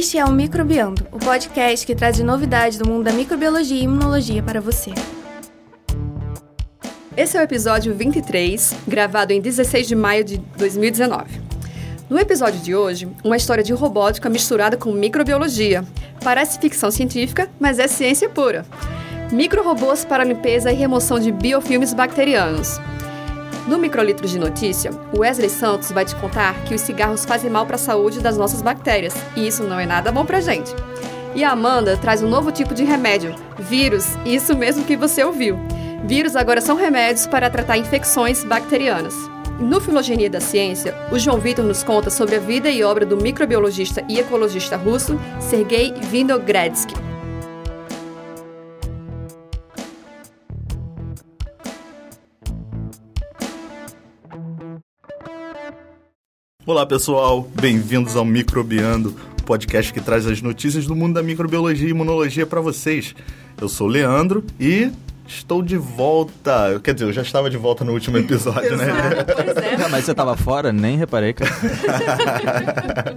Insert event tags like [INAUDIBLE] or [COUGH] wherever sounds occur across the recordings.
Este é o Microbiando, o podcast que traz novidades do mundo da microbiologia e imunologia para você. Esse é o episódio 23, gravado em 16 de maio de 2019. No episódio de hoje, uma história de robótica misturada com microbiologia. Parece ficção científica, mas é ciência pura. Microrobôs para limpeza e remoção de biofilmes bacterianos. No Microlitro de Notícia, o Wesley Santos vai te contar que os cigarros fazem mal para a saúde das nossas bactérias, e isso não é nada bom pra gente. E a Amanda traz um novo tipo de remédio, vírus, isso mesmo que você ouviu. Vírus agora são remédios para tratar infecções bacterianas. No Filogenia da Ciência, o João Vitor nos conta sobre a vida e obra do microbiologista e ecologista russo Sergei Vinogradsky. Olá pessoal, bem-vindos ao Microbiando, podcast que traz as notícias do mundo da microbiologia e imunologia para vocês. Eu sou o Leandro e estou de volta. Quer dizer, eu já estava de volta no último episódio, né? Pois é. [LAUGHS] mas você estava fora? Nem reparei, cara. [LAUGHS]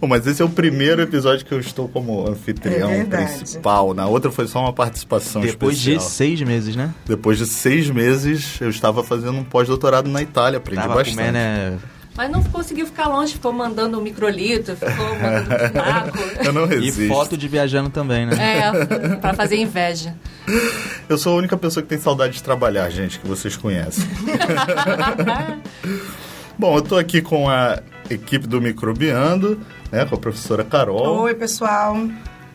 Bom, mas esse é o primeiro episódio que eu estou como anfitrião É principal. Na outra foi só uma participação Depois especial. de seis meses, né? Depois de seis meses, eu estava fazendo um pós-doutorado na Itália, aprendi Tava bastante. comendo, né? Mas não conseguiu ficar longe, ficou mandando um microlito, ficou mandando um taco. [LAUGHS] Eu não E resisto. foto de viajando também, né? É, pra fazer inveja. Eu sou a única pessoa que tem saudade de trabalhar, gente, que vocês conhecem. [LAUGHS] Bom, eu estou aqui com a equipe do Microbiando, né, com a professora Carol Oi, pessoal.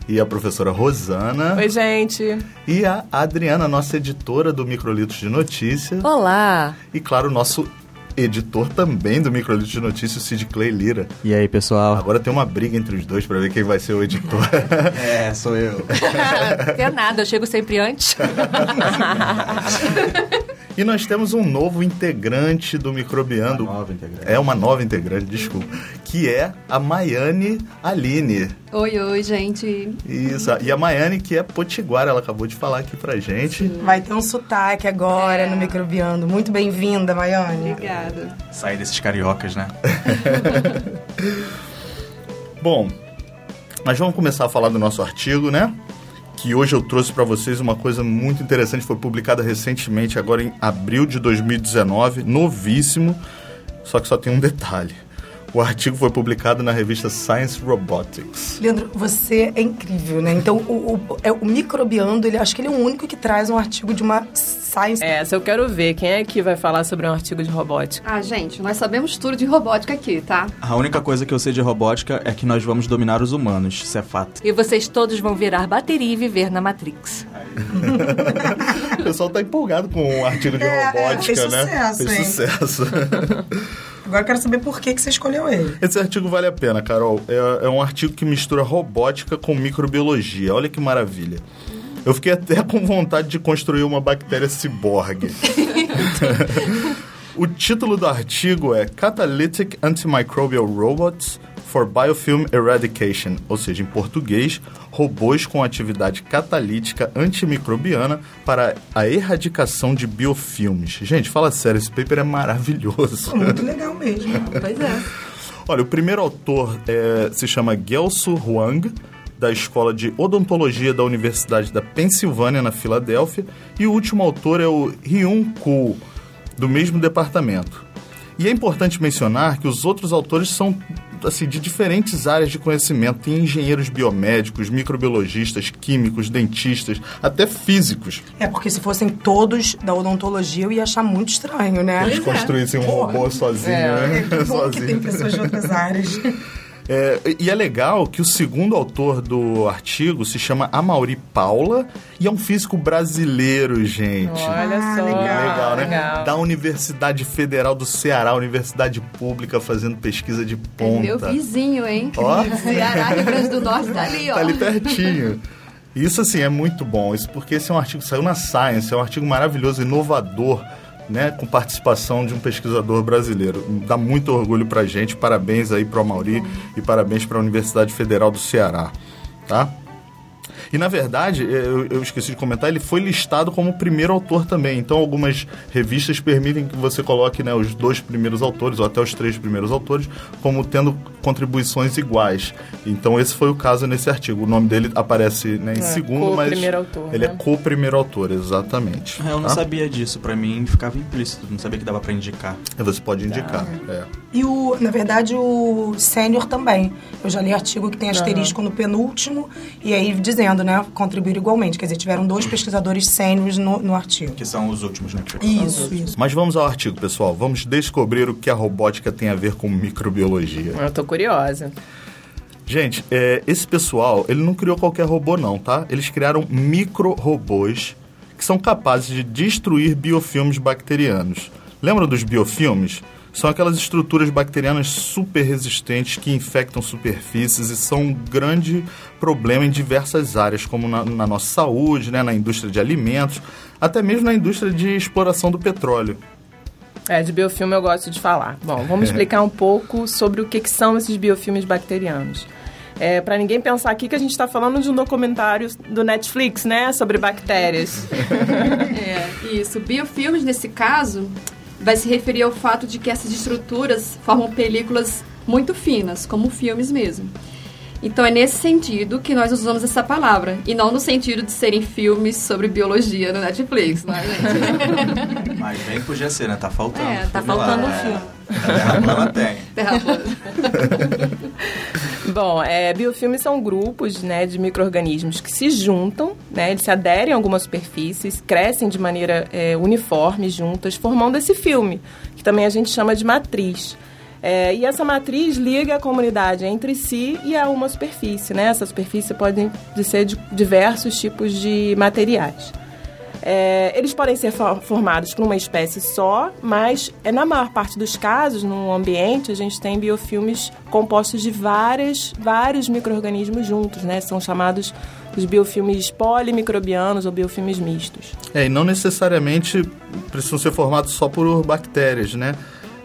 e a professora Rosana Oi, gente. e a Adriana, nossa editora do Microlitos de Notícia Olá. e, claro, o nosso editor também do Microlitos de Notícia, o Sid Clay Lira. E aí, pessoal? Agora tem uma briga entre os dois para ver quem vai ser o editor. [LAUGHS] É, sou eu. [LAUGHS] Não é nada, eu chego sempre antes. E nós temos um novo integrante do Microbiando. Uma nova integrante. É uma nova integrante, desculpa. Que é a Maiane Aline. Oi, oi, gente. Isso. E a Maiane, que é potiguara, ela acabou de falar aqui pra gente. Vai ter um sotaque agora É. no Microbiando. Muito bem-vinda, Maiane. Obrigada. Sair desses cariocas, né? [LAUGHS] Bom, mas vamos começar a falar do nosso artigo, né? Que hoje eu trouxe para vocês uma coisa muito interessante, foi publicada recentemente, agora em abril de 2019, novíssimo, só que só tem um detalhe. O artigo foi publicado na revista Science Robotics. Leandro, você é incrível, né? Então, o, o, é, o Microbiando, ele, acho que ele é o único que traz um artigo de uma science. Essa eu quero ver. Quem é que vai falar sobre um artigo de robótica? Ah, gente, nós sabemos tudo de robótica aqui, tá? A única coisa que eu sei de robótica é que nós vamos dominar os humanos. Isso é fato. E vocês todos vão virar bateria e viver na Matrix. [LAUGHS] O pessoal tá empolgado com o artigo de É, é, robótica, fez né? sucesso, Fez hein? sucesso. [LAUGHS] Agora eu quero saber por que, que você escolheu ele. Esse artigo vale a pena, Carol. É, é um artigo que mistura robótica com microbiologia. Olha que maravilha. Eu fiquei até com vontade de construir uma bactéria ciborgue. [LAUGHS] [LAUGHS] o título do artigo é Catalytic Antimicrobial Robots for Biofilm Eradication, ou seja, em português, robôs com atividade catalítica antimicrobiana para a erradicação de biofilmes. Gente, fala sério, esse paper é maravilhoso. Muito legal mesmo. [LAUGHS] Pois é. Olha, o primeiro autor é, se chama Gelsu Huang, da Escola de Odontologia da Universidade da Pensilvânia, na Filadélfia, e o último autor é o Hyun Koo, do mesmo departamento. E é importante mencionar que os outros autores são assim, de diferentes áreas de conhecimento. Tem engenheiros biomédicos, microbiologistas, químicos, dentistas, até físicos. É porque se fossem todos da odontologia, eu ia achar muito estranho, né? Eles construíssem um robô sozinho, É, né? que bom que [LAUGHS] Sozinho. tem pessoas de outras áreas. [LAUGHS] É, e é legal que o segundo autor do artigo se chama Amauri Paula e é um físico brasileiro, gente. Olha Ah, só. legal. né? Da Universidade Federal do Ceará, universidade pública, fazendo pesquisa de É ponta. meu vizinho, hein? Ó. [LAUGHS] Ceará, Rio Grande do Norte, tá ali, ó. Tá ali pertinho. Isso, assim, é muito bom. Isso porque esse é um artigo que saiu na Science, é um artigo maravilhoso, inovador, né? Com participação de um pesquisador brasileiro. Dá muito orgulho pra gente. Parabéns aí pro Amauri e parabéns pra Universidade Federal do Ceará, tá? E na verdade, eu, eu esqueci de comentar, ele foi listado como o primeiro autor também. Então algumas revistas permitem que você coloque né, os dois primeiros autores, ou até os três primeiros autores, como tendo contribuições iguais. Então esse foi o caso nesse artigo. O nome dele aparece né, em É, segundo, mas co-primeiro autor, ele né? é co-primeiro autor, exatamente. É, Eu não tá? sabia disso, pra mim ficava implícito, não sabia que dava pra indicar. Você pode indicar. é. E o, na verdade, o sênior também. Eu já li artigo que tem asterisco no penúltimo, e aí dizendo, né, contribuir igualmente. Quer dizer, tiveram dois pesquisadores sêniores no, no artigo. Que são os últimos, né? que- Isso, isso. Mas vamos ao artigo, pessoal. Vamos descobrir o que a robótica tem a ver com microbiologia. Eu tô curiosa. Gente, é, esse pessoal, ele não criou qualquer robô não, tá? Eles criaram micro-robôs que são capazes de destruir biofilmes bacterianos. Lembram dos biofilmes? São aquelas estruturas bacterianas super resistentes que infectam superfícies e são um grande problema em diversas áreas, como na, na nossa saúde, né, na indústria de alimentos, até mesmo na indústria de exploração do petróleo. É, de biofilme eu gosto de falar. Bom, vamos [LAUGHS] explicar um pouco sobre o que, que são esses biofilmes bacterianos. É, para ninguém pensar aqui que a gente está falando de um documentário do Netflix, né? Sobre bactérias. [LAUGHS] É, isso. Biofilmes, nesse caso, vai se referir ao fato de que essas estruturas formam películas muito finas, como filmes mesmo. Então é nesse sentido que nós usamos essa palavra, e não no sentido de serem filmes sobre biologia no Netflix, não é, gente? [LAUGHS] Mas bem que podia ser, né? Tá faltando. É, tá faltando um é. filme. Terra plana tem. [LAUGHS] Terra plana. [LAUGHS] Bom, é, biofilmes são grupos né, de micro-organismos que se juntam, né, eles se aderem a algumas superfícies, crescem de maneira é, uniforme juntas, formando esse filme, que também a gente chama de matriz. É, e essa matriz liga a comunidade entre si e a uma superfície. Né? Essa superfície pode ser de diversos tipos de materiais. É, eles podem ser fo- formados por uma espécie só, mas é, na maior parte dos casos, no ambiente, a gente tem biofilmes compostos de várias, vários micro-organismos juntos, né? São chamados os biofilmes polimicrobianos ou biofilmes mistos. É, e não necessariamente precisam ser formados só por bactérias, né?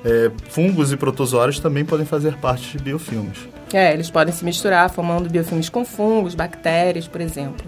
É, fungos e protozoários também podem fazer parte de biofilmes. É, eles podem se misturar, formando biofilmes com fungos, bactérias, por exemplo.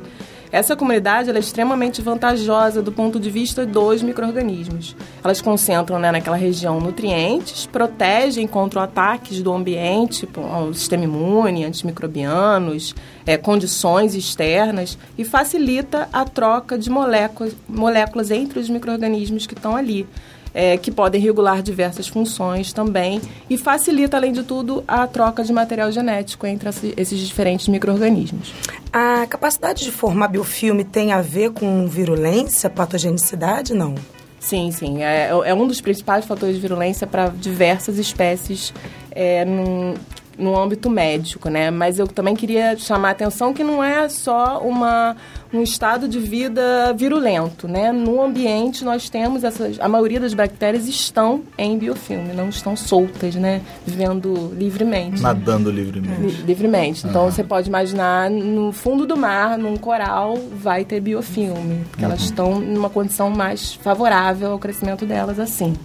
Essa comunidade é extremamente vantajosa do ponto de vista dos micro-organismos. Elas concentram né, naquela região nutrientes, protegem contra ataques do ambiente, pô, ao sistema imune, antimicrobianos, é, condições externas e facilita a troca de moléculas, moléculas entre os micro-organismos que estão ali é, que podem regular diversas funções também e facilita, além de tudo, a troca de material genético entre esse- esses diferentes micro-organismos. A capacidade de formar biofilme tem a ver com virulência, patogenicidade? Não. Sim, sim. É, é um dos principais fatores de virulência para diversas espécies é, num, no âmbito médico, né? Mas eu também queria chamar a atenção que não é só uma, um estado de vida virulento, né? No ambiente nós temos essas... A maioria das bactérias estão em biofilme, não estão soltas, né? Vivendo livremente. Nadando livremente. Li- livremente. Então você pode imaginar no fundo do mar, num coral, vai ter biofilme, porque elas estão numa condição mais favorável ao crescimento delas assim.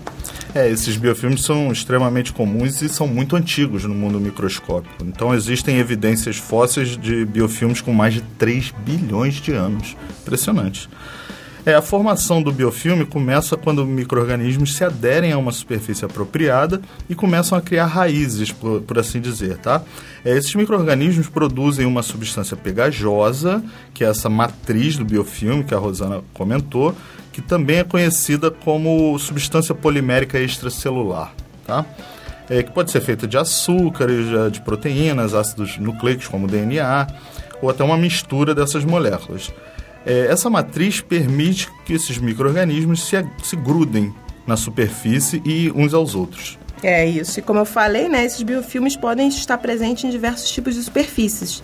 É, esses biofilmes são extremamente comuns e são muito antigos no mundo microscópico. Então existem evidências fósseis de biofilmes com mais de 3 bilhões de anos. Impressionante. É, a formação do biofilme começa quando micro-organismos se aderem a uma superfície apropriada e começam a criar raízes, por, por assim dizer, tá? É, esses micro-organismos produzem uma substância pegajosa, que é essa matriz do biofilme que a Rosana comentou, que também é conhecida como substância polimérica extracelular, tá? É, que pode ser feita de açúcares, de- proteínas, ácidos nucleicos como DNA, ou até uma mistura dessas moléculas. É, essa matriz permite que esses micro-organismos se, se grudem na superfície e uns aos outros. É isso. E como eu falei, né, esses biofilmes podem estar presentes em diversos tipos de superfícies.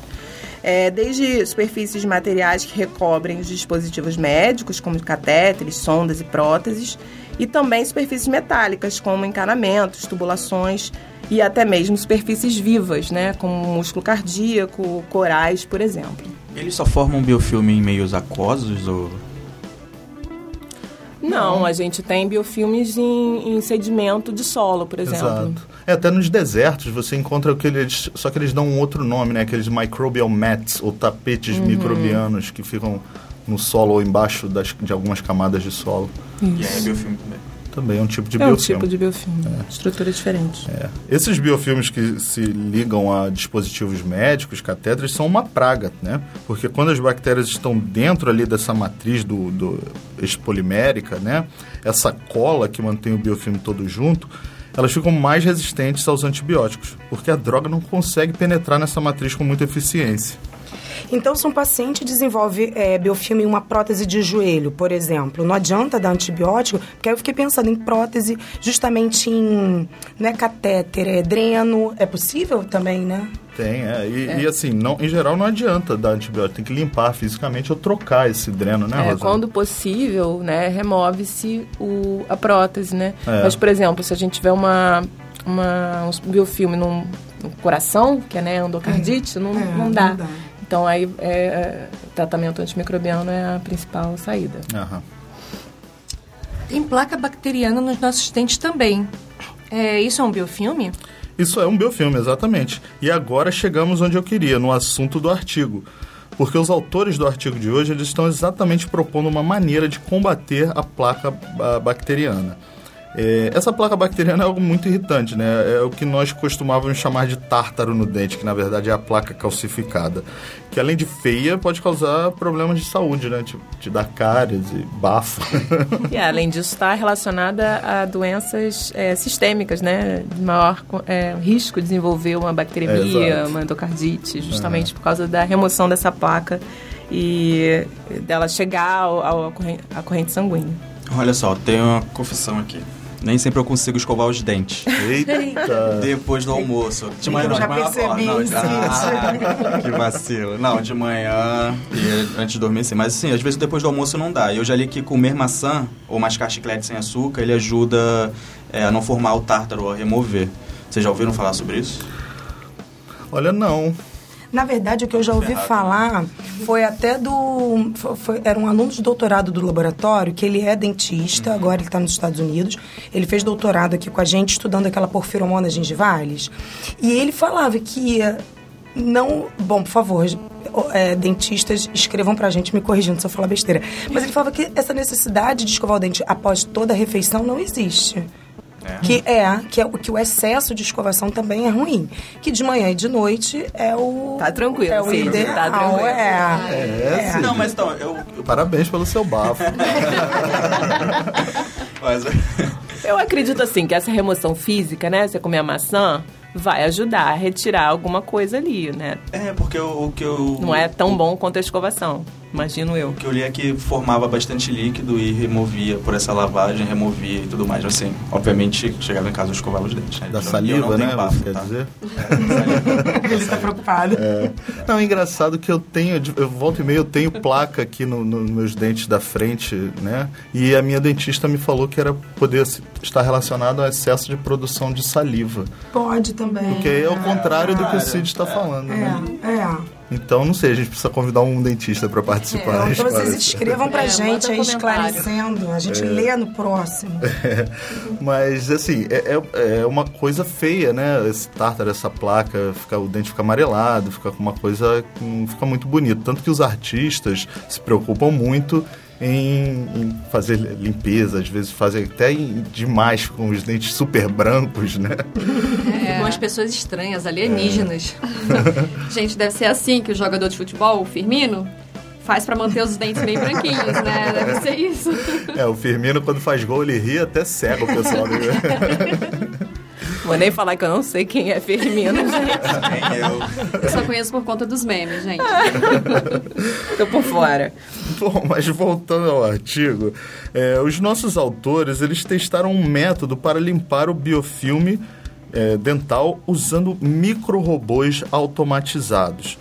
É, desde superfícies de materiais que recobrem os dispositivos médicos, como catéteres, sondas e próteses, e também superfícies metálicas, como encanamentos, tubulações e até mesmo superfícies vivas, né, como músculo cardíaco, corais, por exemplo. Eles só formam biofilme em meios aquosos ou... Não, a gente tem biofilmes em, em sedimento de solo, por exemplo. Exato. É, até nos desertos você encontra aqueles. Só que eles dão um outro nome, né? Aqueles microbial mats, ou tapetes Uhum. microbianos que ficam no solo ou embaixo das, de algumas camadas de solo. E é biofilme também. Também é um tipo de É um biofilme. tipo de biofilme. Estrutura diferente. É. Esses biofilmes que se ligam a dispositivos médicos, catéteres, são uma praga, né? Porque quando as bactérias estão dentro ali dessa matriz do, do expolimérica, né? Essa cola que mantém o biofilme todo junto, elas ficam mais resistentes aos antibióticos, porque a droga não consegue penetrar nessa matriz com muita eficiência. Então, se um paciente desenvolve é, biofilme em uma prótese de joelho, por exemplo, não adianta dar antibiótico, porque aí eu fiquei pensando em prótese, justamente em não é catéter, é dreno. É possível também, né? Tem, é. E, e, assim, não, em geral não adianta dar antibiótico, tem que limpar fisicamente ou trocar esse dreno, né, É, quando possível, né, remove-se a prótese, né? É. Mas, por exemplo, se a gente tiver uma, uma, um biofilme num, no coração, que é né, endocardite, não, É, não, dá. não dá. Então, aí, é, é, tratamento antimicrobiano é a principal saída. Aham. Tem placa bacteriana nos nossos dentes também. É, isso é um biofilme? Isso é um biofilme, exatamente. E agora chegamos onde eu queria, no assunto do artigo. Porque os autores do artigo de hoje eles estão exatamente propondo uma maneira de combater a placa bacteriana. É, essa placa bacteriana é algo muito irritante, né? É o que nós costumávamos chamar de tártaro no dente, que na verdade é a placa calcificada. Que além de feia, pode causar problemas de saúde, né? Tipo, te dar cáries e bafo. E, além disso, está relacionada a doenças é, sistêmicas, né? De maior é, risco de desenvolver uma É, bacteremia, exato. uma endocardite, justamente por causa da remoção dessa placa e dela chegar corrente, à corrente sanguínea. Olha só, tem uma confissão aqui. Nem sempre eu consigo escovar os dentes. Eita! Depois do almoço. De manhã Eu não, já de manhã percebi não, isso. Ah, que vacilo. Não, de manhã e antes de dormir sim. Mas assim, às vezes depois do almoço não dá. Eu já li que comer maçã ou mascar chiclete sem açúcar, ele ajuda é, a não formar o tártaro, a remover. Vocês já ouviram falar sobre isso? Olha, não. Na verdade, o que eu já ouvi falar foi até do. foi- era um aluno de doutorado do laboratório, que ele é dentista, agora ele está nos Estados Unidos. Ele fez doutorado aqui com a gente, estudando aquela porfiromona gengivales. E ele falava que não. Bom, por favor. eh, dentistas escrevam pra gente me corrigindo se eu falar besteira. Mas ele falava que essa necessidade de escovar o dente após toda a refeição não existe. Que é, que é o que o excesso de escovação também é ruim. Que de manhã e de noite é o. Tá tranquilo, é o Cid, ideal, tá tranquilo. É. É, Não, mas então, eu. eu [LAUGHS] Parabéns pelo seu bafo. [LAUGHS] mas, [LAUGHS] Eu acredito assim que essa remoção física, né? Você comer a maçã, vai ajudar a retirar alguma coisa ali, né? é, porque o, o que eu. Não é tão bom quanto a escovação, imagino eu. O que eu li é que formava bastante líquido e removia por essa lavagem, removia e tudo mais. Assim, obviamente, chegava em casa eu escovava os dentes. Né? Da Eu saliva, né? bafo, você quer tá? dizer? [LAUGHS] Ele está preocupado. É. Não, é engraçado que eu tenho, eu volto e meio, eu tenho placa aqui no- no- nos meus dentes da frente, né? E a minha dentista me falou que era poder se- estar relacionado ao excesso de produção de saliva. Pode também. Porque é o contrário do que o Cid está falando, né? É, é. Então, não sei, a gente precisa convidar um dentista para participar. Né, então vocês escrevam pra É, gente manda aí esclarecendo. A gente lê no próximo. [LAUGHS] Mas, assim, é, é, é uma coisa feia, né? Esse tártaro, essa placa, fica, o dente fica amarelado, fica com uma coisa que não fica muito bonito. Tanto que os artistas se preocupam muito em, em fazer limpeza, às vezes fazem até em- demais com os dentes super brancos, né? [LAUGHS] Ficam as pessoas estranhas, alienígenas. [LAUGHS] Gente, deve ser assim que o jogador de futebol, o Firmino, faz pra manter os dentes bem branquinhos, né? Deve ser isso. É, o Firmino, quando faz gol, ele ri até cega o pessoal. [LAUGHS] Vou nem falar que eu não sei quem é Firmino, [LAUGHS] gente. Nem eu. Eu só conheço por conta dos memes, gente. [LAUGHS] Tô por fora. Bom, mas voltando ao artigo, é, os nossos autores eles testaram um método para limpar o biofilme é, dental usando micro-robôs automatizados.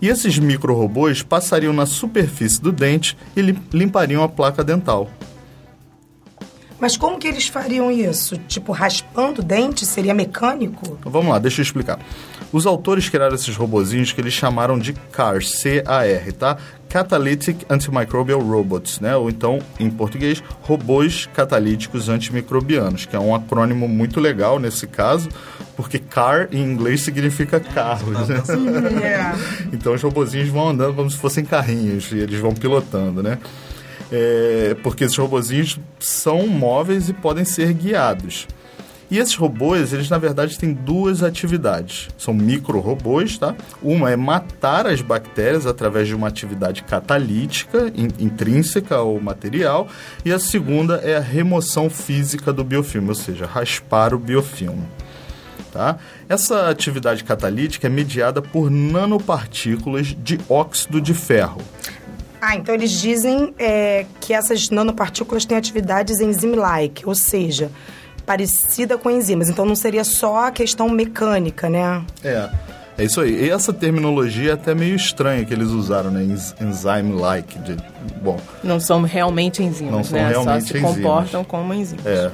E esses micro-robôs passariam na superfície do dente e lim- limpariam a placa dental. Mas como que eles fariam isso? Tipo, raspando o dente? Seria mecânico? Vamos lá, deixa eu explicar. Os autores criaram esses robozinhos que eles chamaram de CAR, C-A-R, tá? Catalytic Antimicrobial Robots, né? Ou então, em português, robôs catalíticos antimicrobianos, que é um acrônimo muito legal nesse caso, porque car em inglês significa carros, né? [LAUGHS] então os robozinhos vão andando como se fossem carrinhos e eles vão pilotando, né? É, porque esses robozinhos são móveis e podem ser guiados. E esses robôs, eles na verdade têm duas atividades. São micro-robôs, tá? Uma é matar as bactérias através de uma atividade catalítica in, intrínseca ao material, e a segunda é a remoção física do biofilme, ou seja, raspar o biofilme. Tá? Essa atividade catalítica é mediada por nanopartículas de óxido de ferro. Ah, então eles dizem é, que essas nanopartículas têm atividades enzime-like, ou seja, parecida com enzimas. Então não seria só a questão mecânica, né? É. É isso aí. E essa terminologia é até meio estranha que eles usaram, né? Enzyme-like. Bom. Não são realmente enzimas, não são né? Realmente Só se enzimas. comportam como enzimas. É.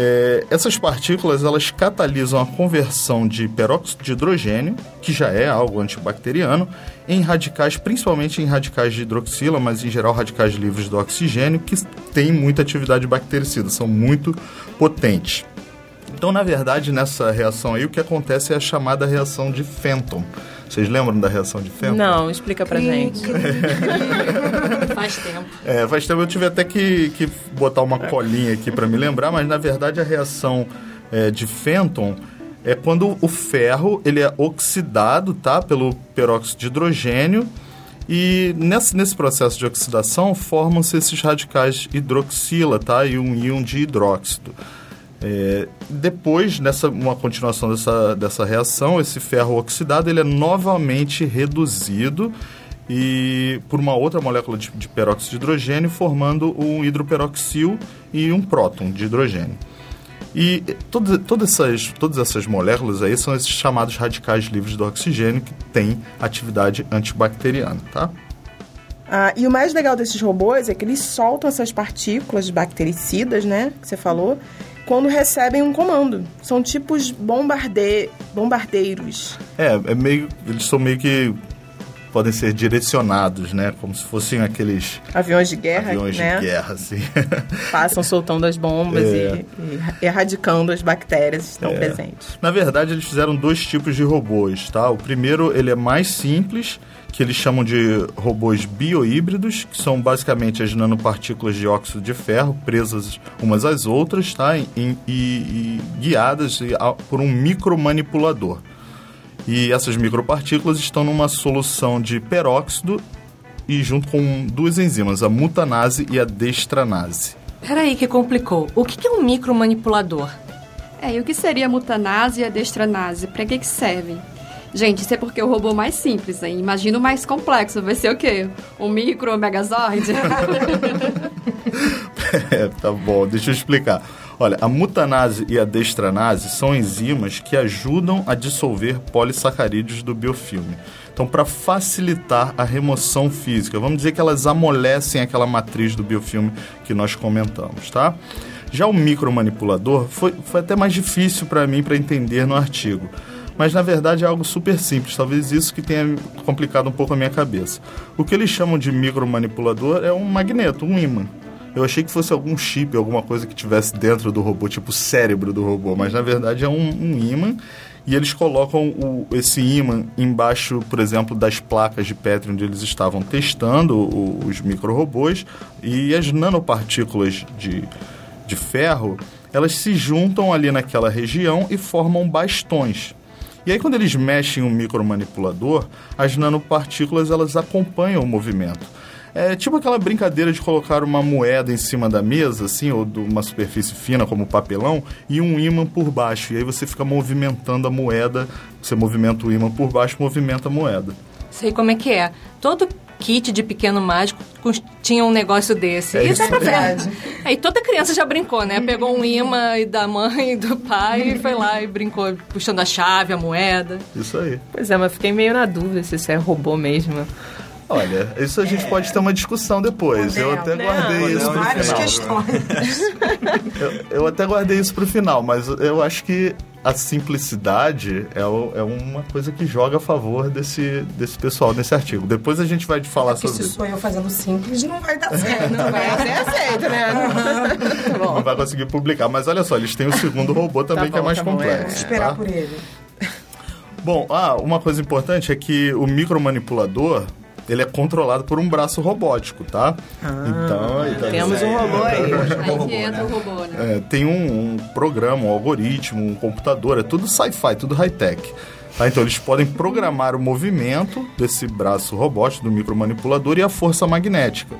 É, essas partículas elas catalisam a conversão de peróxido de hidrogênio, que já é algo antibacteriano, em radicais, principalmente em radicais de hidroxila, mas em geral radicais livres do oxigênio, que têm muita atividade bactericida, são muito potentes. Então, na verdade, nessa reação aí, o que acontece é a chamada reação de Fenton. Vocês lembram da reação de Fenton? Não, explica pra gente. [LAUGHS] Faz tempo. É, faz tempo eu tive até que, que botar uma colinha aqui para me lembrar, mas na verdade a reação é, de Fenton é quando o ferro ele é oxidado tá, pelo peróxido de hidrogênio e nesse, nesse processo de oxidação formam-se esses radicais hidroxila tá, e um íon de hidróxido. É, depois, nessa uma continuação dessa, dessa reação, esse ferro oxidado ele é novamente reduzido e por uma outra molécula de, de peróxido de hidrogênio, formando um hidroperoxil e um próton de hidrogênio. E todas, todas, essas, todas essas moléculas aí são esses chamados radicais livres do oxigênio que têm atividade antibacteriana, tá? Ah, e o mais legal desses robôs é que eles soltam essas partículas bactericidas, né, que você falou, quando recebem um comando. São tipos bombarde... bombardeiros. É, é meio, eles são meio que podem ser direcionados, né? Como se fossem aqueles aviões de guerra, aviões né? de guerra, assim. [LAUGHS] Passam soltando as bombas é. e, e, erradicando as bactérias que estão é. presentes. Na verdade, eles fizeram dois tipos de robôs, tá? O primeiro, ele é mais simples, que eles chamam de robôs biohíbridos, que são basicamente as nanopartículas de óxido de ferro presas umas às outras, tá? E, e, e guiadas por um micromanipulador. E essas micropartículas estão numa solução de peróxido e junto com duas enzimas, a mutanase e a dextranase. Peraí que complicou. O que é um micromanipulador? É, e o que seria a mutanase e a dextranase? Para que, que servem? Gente, isso é porque o robô mais simples, hein? Imagina o mais complexo. Vai ser o quê? Um micro megazord? [LAUGHS] é, tá bom, deixa eu explicar. Olha, a mutanase e a dextranase são enzimas que ajudam a dissolver polissacarídeos do biofilme. Então, para facilitar a remoção física, vamos dizer que elas amolecem aquela matriz do biofilme que nós comentamos, tá? Já o micromanipulador foi, foi até mais difícil para mim para entender no artigo. Mas na verdade é algo super simples, talvez isso que tenha complicado um pouco a minha cabeça. O que eles chamam de micromanipulador é um magneto, um ímã. Eu achei que fosse algum chip, alguma coisa que tivesse dentro do robô, tipo o cérebro do robô, mas na verdade é um, um ímã e eles colocam o, esse ímã embaixo, por exemplo, das placas de Petri onde eles estavam testando o, os micro-robôs e as nanopartículas de, de ferro, elas se juntam ali naquela região e formam bastões. E aí quando eles mexem o micromanipulador, as nanopartículas elas acompanham o movimento. É tipo aquela brincadeira de colocar uma moeda em cima da mesa, assim, ou de uma superfície fina como papelão, e um ímã por baixo. E aí você fica movimentando a moeda, você movimenta o ímã por baixo, movimenta a moeda. Sei como é que é. Todo kit de pequeno mágico tinha um negócio desse. É e isso pra ver. Aí toda criança já brincou, né? Pegou um imã da mãe e do pai e foi lá e brincou, puxando a chave, a moeda. Isso aí. Pois é, mas fiquei meio na dúvida se isso é robô mesmo. Olha, isso a gente é. pode ter uma discussão depois. eu até guardei não, isso para o final. Questões. [LAUGHS] eu, eu até guardei isso para o final, mas eu acho que a simplicidade é, o- é uma coisa que joga a favor desse, desse pessoal nesse artigo. Depois a gente vai te falar Porque sobre se sou eu fazendo simples, não vai dar certo. Não vai ser aceito, né? Tá bom. não vai conseguir publicar. Mas olha só, eles têm o segundo robô também Tá que é bom, mais tá bom, é. complexo. Vou esperar tá? por ele. Bom, ah, uma coisa importante é que o micromanipulador ele é controlado por um braço robótico, tá? então, então, Temos um robô aí. Aí que entra o robô, né? É, tem um, um programa, um algoritmo, um computador, é tudo sci-fi, tudo high-tech. Tá? Então eles podem programar o movimento desse braço robótico, do micromanipulador e a força magnética.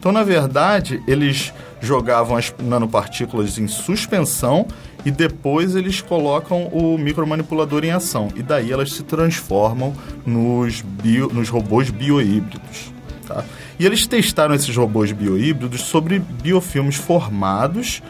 Então, na verdade, eles jogavam as nanopartículas em suspensão e depois eles colocam o micromanipulador em ação. E daí elas se transformam nos, bio, nos robôs biohíbridos. Tá? E eles testaram esses robôs biohíbridos sobre biofilmes formados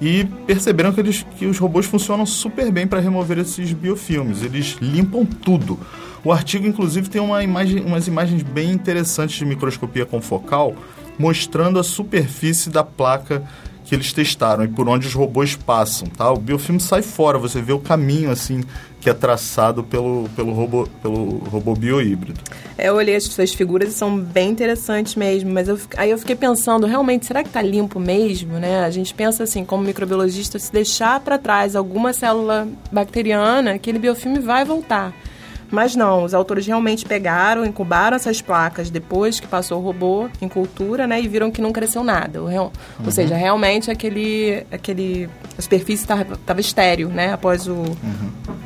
e perceberam que, eles, que os robôs funcionam super bem para remover esses biofilmes. Eles limpam tudo. O artigo, inclusive, tem uma imagem, umas imagens bem interessantes de microscopia confocal mostrando a superfície da placa que eles testaram e por onde os robôs passam, tá? O biofilme sai fora, você vê o caminho assim que é traçado pelo, pelo, robô, pelo robô biohíbrido. É, eu olhei as suas figuras e são bem interessantes mesmo, mas eu, aí eu fiquei pensando, realmente, será que tá limpo mesmo, né? A gente pensa assim, como microbiologista, se deixar para trás alguma célula bacteriana, aquele biofilme vai voltar. Mas não, os autores realmente pegaram, incubaram essas placas depois que passou o robô em cultura, né? E viram que não cresceu nada. Ou seja, realmente aquele, aquele, a superfície estava estéreo, né? Após o,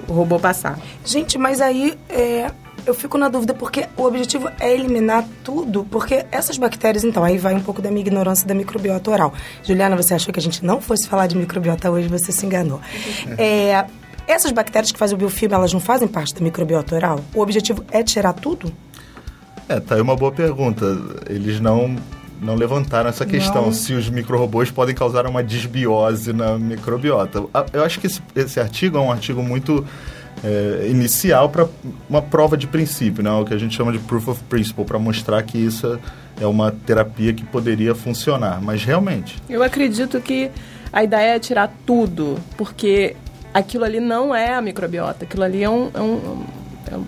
o robô passar. Gente, mas aí é, eu fico na dúvida, porque o objetivo é eliminar tudo, porque essas bactérias, então, aí vai um pouco da minha ignorância da microbiota oral. Juliana, você achou que a gente não fosse falar de microbiota hoje, você se enganou. É, essas bactérias que fazem o biofilme, elas não fazem parte da microbiota oral? O objetivo é tirar tudo? É, tá aí uma boa pergunta. Eles não, não levantaram essa questão, Não. se os microrobôs podem causar uma desbiose na microbiota. A- Eu acho que esse, esse artigo é um artigo muito é, inicial para uma prova de princípio, né? o que a gente chama de proof of principle, para mostrar que isso é uma terapia que poderia funcionar. Mas realmente, Eu acredito que a ideia é tirar tudo, porque aquilo ali não é a microbiota, aquilo ali é um, é um,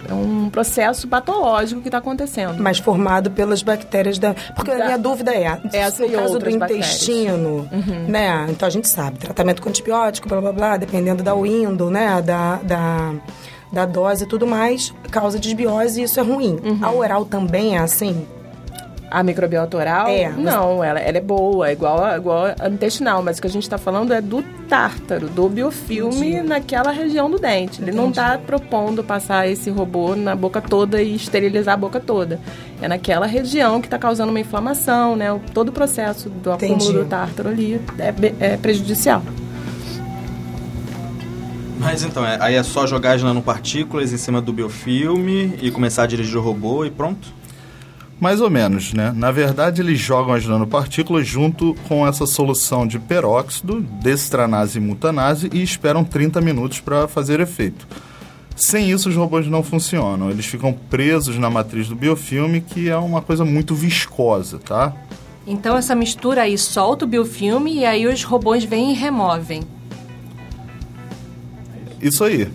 é um- é processo patológico que está acontecendo. Mas formado pelas bactérias da. Porque a Da- minha dúvida é, Essa no caso do intestino, né? Então a gente sabe, tratamento com antibiótico, blá blá blá, dependendo da window, né? Da, da, da dose e tudo mais, causa desbiose e isso é ruim. A oral também é assim? A microbiota oral? É, você- Não, ela, ela é boa, é igual, a- igual a intestinal, mas o que a gente está falando é do tártaro, do biofilme Entendi. naquela região do dente. Ele não está propondo passar esse robô na boca toda e esterilizar a boca toda. É naquela região que está causando uma inflamação, né? Todo o processo do acúmulo Entendi. do tártaro ali é, é prejudicial. Mas então, é- aí é só jogar as nanopartículas em cima do biofilme e começar a dirigir o robô e pronto? Mais ou menos, né? Na verdade, eles jogam as nanopartículas junto com essa solução de peróxido, destranase e mutanase e esperam 30 minutos para fazer efeito. Sem isso, os robôs não funcionam. Eles ficam presos na matriz do biofilme, que é uma coisa muito viscosa, tá? Então essa mistura aí solta o biofilme e aí os robôs vêm e removem. Isso aí.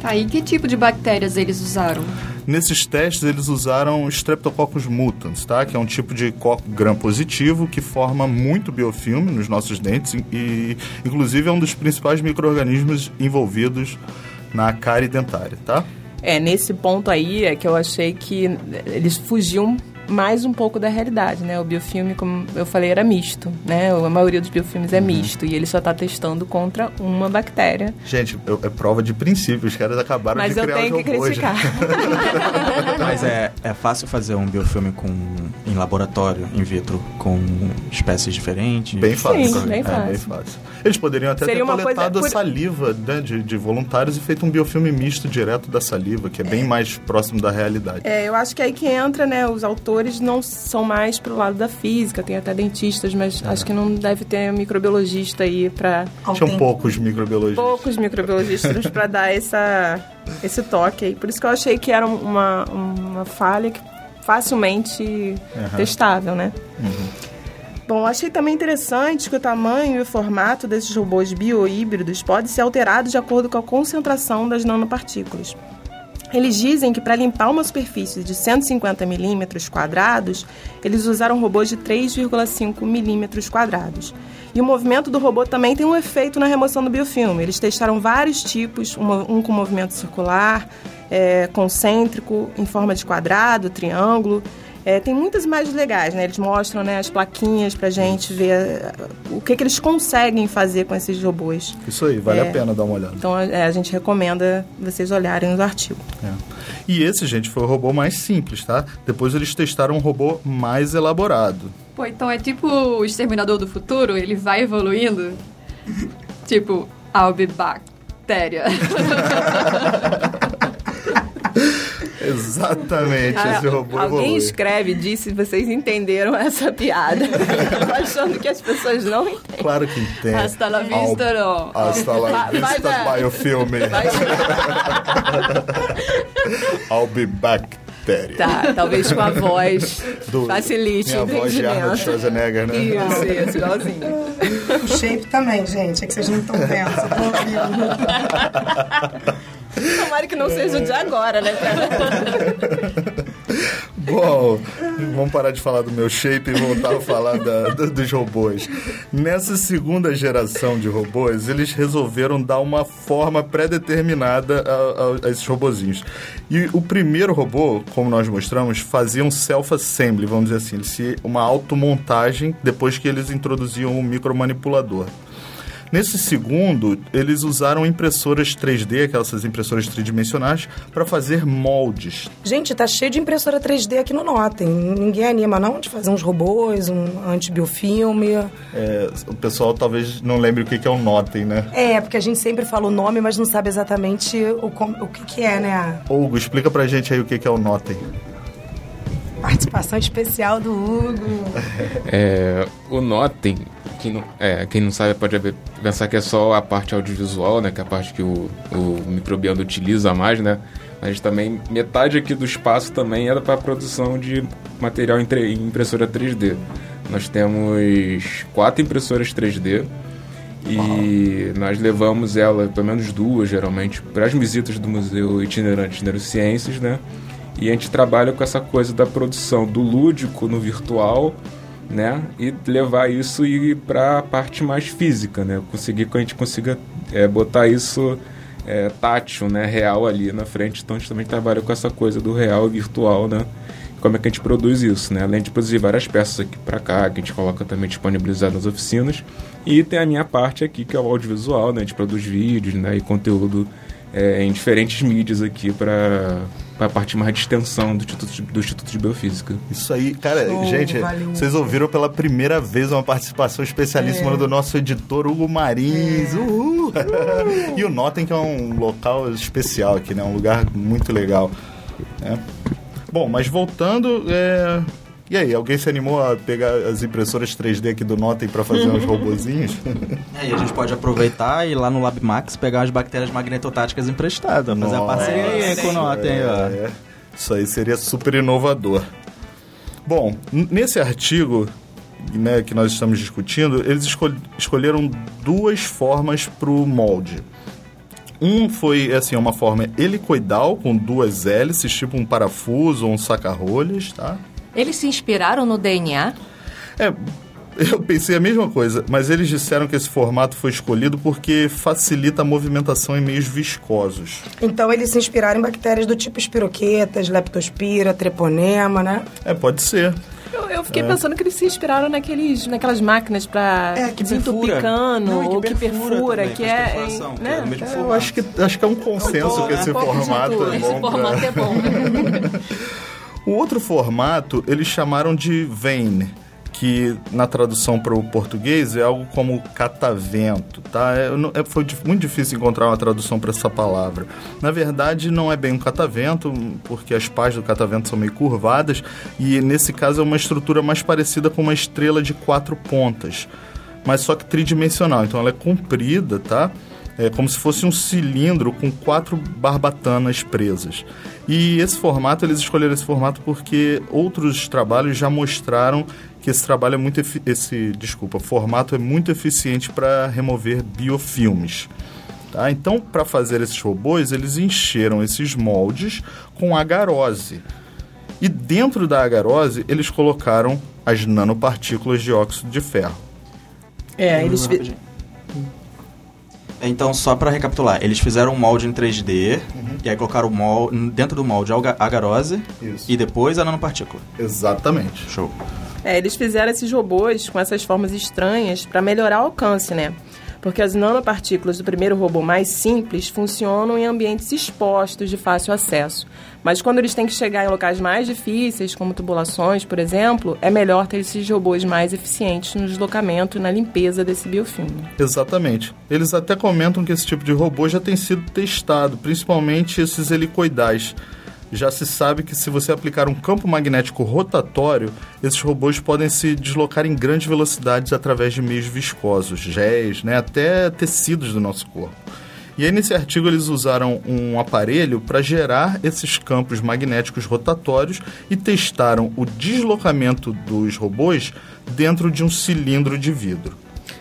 Tá, e que tipo de bactérias eles usaram? Nesses testes, eles usaram Streptococcus mutans, tá? Que é um tipo de coco gram-positivo que forma muito biofilme nos nossos dentes e, inclusive, é um dos principais micro-organismos envolvidos na cárie dentária, tá? É, nesse ponto aí é que eu achei que eles fugiam mais um pouco da realidade, né? O biofilme, como eu falei, era misto, né? A maioria dos biofilmes é misto e ele só está testando contra uma bactéria. Gente, eu- é prova de princípio. Os caras acabaram Mas de eu criar tenho os que robôs. criticar. [LAUGHS] Mas é, é fácil fazer um biofilme com, em laboratório, in vitro, com espécies diferentes? Bem fácil. Sim, bem É, fácil. bem fácil. Eles poderiam até Seria ter uma coisa- coletado a saliva né, de, de voluntários e feito um biofilme misto direto da saliva, que é bem mais próximo da realidade. É, eu acho que aí que entra, né? Os autores não são mais pro lado da física, tem até dentistas, mas É. acho que não deve ter microbiologista aí para Tinham Tem- poucos microbiologistas. poucos microbiologistas para dar essa, esse toque aí. Por isso que eu achei que era uma, uma falha que facilmente testável, né? Bom, achei também interessante que o tamanho e o formato desses robôs biohíbridos pode ser alterado de acordo com a concentração das nanopartículas. Eles dizem que para limpar uma superfície de 150 milímetros quadrados, eles usaram robôs de 3,5 milímetros quadrados. E o movimento do robô também tem um efeito na remoção do biofilme. Eles testaram vários tipos, um com movimento circular, é, concêntrico, em forma de quadrado, triângulo. É, tem muitas imagens legais, né? Eles mostram né, as plaquinhas pra gente ver é, o que, que eles conseguem fazer com esses robôs. Isso aí, vale É. a pena dar uma olhada. Então é, a gente recomenda vocês olharem o artigo. É. E esse, gente, foi o robô mais simples, tá? Depois eles testaram um robô mais elaborado. Pô, então é tipo o Exterminador do Futuro, ele vai evoluindo. [LAUGHS] tipo, I'll be bactéria. [LAUGHS] [LAUGHS] Exatamente, Ah, esse robô Alguém evolui. escreve disso se vocês entenderam essa piada. Eu [LAUGHS] tô achando que as pessoas não entendem. Claro que entende. Hasta la vista, não. Hasta la Vai- vai vista, dar. biofilme. [LAUGHS] I'll be bactéria. Tá, talvez com a voz Do- facilite Minha o voz de Arnold entendimento. Schwarzenegger, né? Isso, isso, igualzinho. O shape também, gente. É que vocês não estão vendo, só estão ouvindo. Tomara que não seja o de agora, né, cara? [LAUGHS] Bom, vamos parar de falar do meu shape e voltar a falar da- dos robôs. Nessa segunda geração de robôs, eles resolveram dar uma forma pré-determinada a, a- a esses robozinhos. E o primeiro robô, como nós mostramos, fazia um self-assembly, vamos dizer assim, uma automontagem depois que eles introduziam o micromanipulador. Nesse segundo, eles usaram impressoras 3D, aquelas impressoras tridimensionais, para fazer moldes. Gente, tá cheio de impressora 3D aqui no Notem. Ninguém anima, não, de fazer uns robôs, um antibiofilme. É, o pessoal talvez não lembre o que é o Notem, né? É, porque a gente sempre fala o nome, mas não sabe exatamente o, o que, que é, né? Hugo, explica pra gente aí o que que é o Notem. Participação especial do Hugo. É, o Notem, quem não, é, quem não sabe pode pensar que é só a parte audiovisual, né? Que é a parte que o, o microbiano utiliza mais, né? Mas também metade aqui do espaço também era para produção de material em, em impressora 3D. Nós temos quatro impressoras 3D e nós levamos ela, pelo menos duas geralmente, para as visitas do Museu Itinerante de Neurociências, né? E a gente trabalha com essa coisa da produção do lúdico no virtual, né? E levar isso para a parte mais física, né? Conseguir que a gente consiga é, botar isso é, tátil, né? Real ali na frente. Então a gente também trabalha com essa coisa do real e virtual, né? Como é que a gente produz isso, né? Além de produzir várias peças aqui para cá, que a gente coloca também disponibilizado nas oficinas. E tem a minha parte aqui, que é o audiovisual, né? A gente produz vídeos, né? E conteúdo é, em diferentes mídias aqui para a parte mais de extensão do Instituto de, do Instituto de Biofísica. Isso aí, cara, Show, gente, valeu. vocês ouviram pela primeira vez uma participação especialíssima do nosso editor Hugo Marins. Uhul! [LAUGHS] e o Notem que é um local especial aqui, né? Um lugar muito legal. né? Bom, mas voltando, é... e aí, alguém se animou a pegar as impressoras 3D aqui do Notem para fazer uns [LAUGHS] robozinhos? Aí a gente pode aproveitar e ir lá no LabMax pegar umas bactérias magnetotáticas emprestadas. Fazer a Nossa. parceria aí com o Notem, ó. É, isso aí seria super inovador. Bom, nesse artigo né, que nós estamos discutindo, eles escol- escolheram duas formas para o molde. Um foi assim uma forma helicoidal com duas hélices, tipo um parafuso ou um saca-rolhas, tá? Eles se inspiraram no DNA? É, eu pensei a mesma coisa, mas eles disseram que esse formato foi escolhido porque facilita a movimentação em meios viscosos. Então, eles se inspiraram em bactérias do tipo espiroquetas, leptospira, treponema, né? É, pode ser. Eu, eu fiquei pensando que eles se inspiraram naqueles, naquelas máquinas pra É, que desentupir cano, Não, ou que perfura também, que é... é né? É, eu formato. acho que, acho que é um consenso bom, que esse formato tudo. é Esse bom pra- formato é bom. [LAUGHS] O outro formato eles chamaram de vein, que na tradução para o português é algo como catavento, tá? É, é- foi muito difícil encontrar uma tradução para essa palavra. Na verdade, não é bem um catavento, porque as pás do catavento são meio curvadas, e nesse caso é uma estrutura mais parecida com uma estrela de quatro pontas, mas só que tridimensional. Então ela é comprida, tá? É como se fosse um cilindro com quatro barbatanas presas. E esse formato, eles escolheram esse formato porque outros trabalhos já mostraram que esse trabalho é muito esse, desculpa, formato é muito eficiente para remover biofilmes. Tá? Então, para fazer esses robôs, eles encheram esses moldes com agarose. E dentro da agarose, eles colocaram as nanopartículas de óxido de ferro. É, eles. Então, só pra recapitular, eles fizeram um molde em 3D, e aí colocaram o molde, dentro do molde a agarose Isso. e depois a nanopartícula. Exatamente. Show. É, eles fizeram esses robôs com essas formas estranhas para melhorar o alcance, né? Porque as nanopartículas do primeiro robô mais simples funcionam em ambientes expostos de fácil acesso. Mas quando eles têm que chegar em locais mais difíceis, como tubulações, por exemplo, é melhor ter esses robôs mais eficientes no deslocamento e na limpeza desse biofilme. Exatamente. Eles até comentam que esse tipo de robô já tem sido testado, principalmente esses helicoidais. Já se sabe que se você aplicar um campo magnético rotatório, esses robôs podem se deslocar em grandes velocidades através de meios viscosos, géis, né, até tecidos do nosso corpo. E aí nesse artigo eles usaram um aparelho para gerar esses campos magnéticos rotatórios e testaram o deslocamento dos robôs dentro de um cilindro de vidro.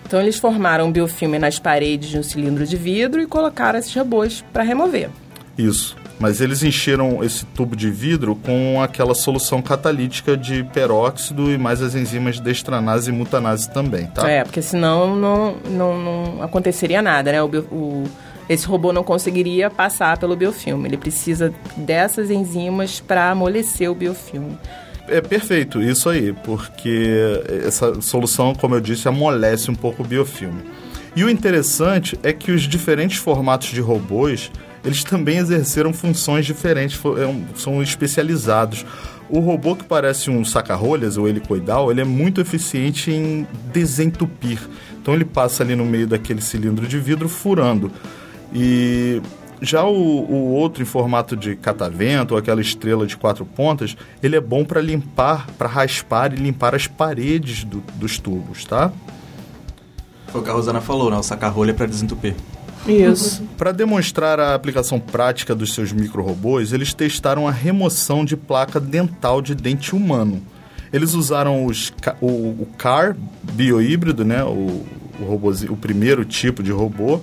Então eles formaram um biofilme nas paredes de um cilindro de vidro e colocaram esses robôs para remover. Isso. Mas eles encheram esse tubo de vidro com aquela solução catalítica de peróxido e mais as enzimas dextranase e mutanase também, tá? É, porque senão não, não, não aconteceria nada, né? O, o- esse robô não conseguiria passar pelo biofilme. Ele precisa dessas enzimas para amolecer o biofilme. É perfeito, isso aí, porque essa solução, como eu disse, amolece um pouco o biofilme. E o interessante é que os diferentes formatos de robôs, eles também exerceram funções diferentes, é são especializados. O robô que parece um saca-rolhas, o helicoidal, ele é muito eficiente em desentupir. Então ele passa ali no meio daquele cilindro de vidro furando. E já o, o outro em formato de catavento, ou aquela estrela de quatro pontas, ele é bom para limpar, para raspar e limpar as paredes do- dos tubos, tá? Foi o que a Rosana falou, né? O saca-rolha para desentupir. Isso. Para demonstrar a aplicação prática dos seus micro-robôs, eles testaram a remoção de placa dental de dente humano. Eles usaram os, o, o CAR biohíbrido, né, o, o, o primeiro tipo de robô,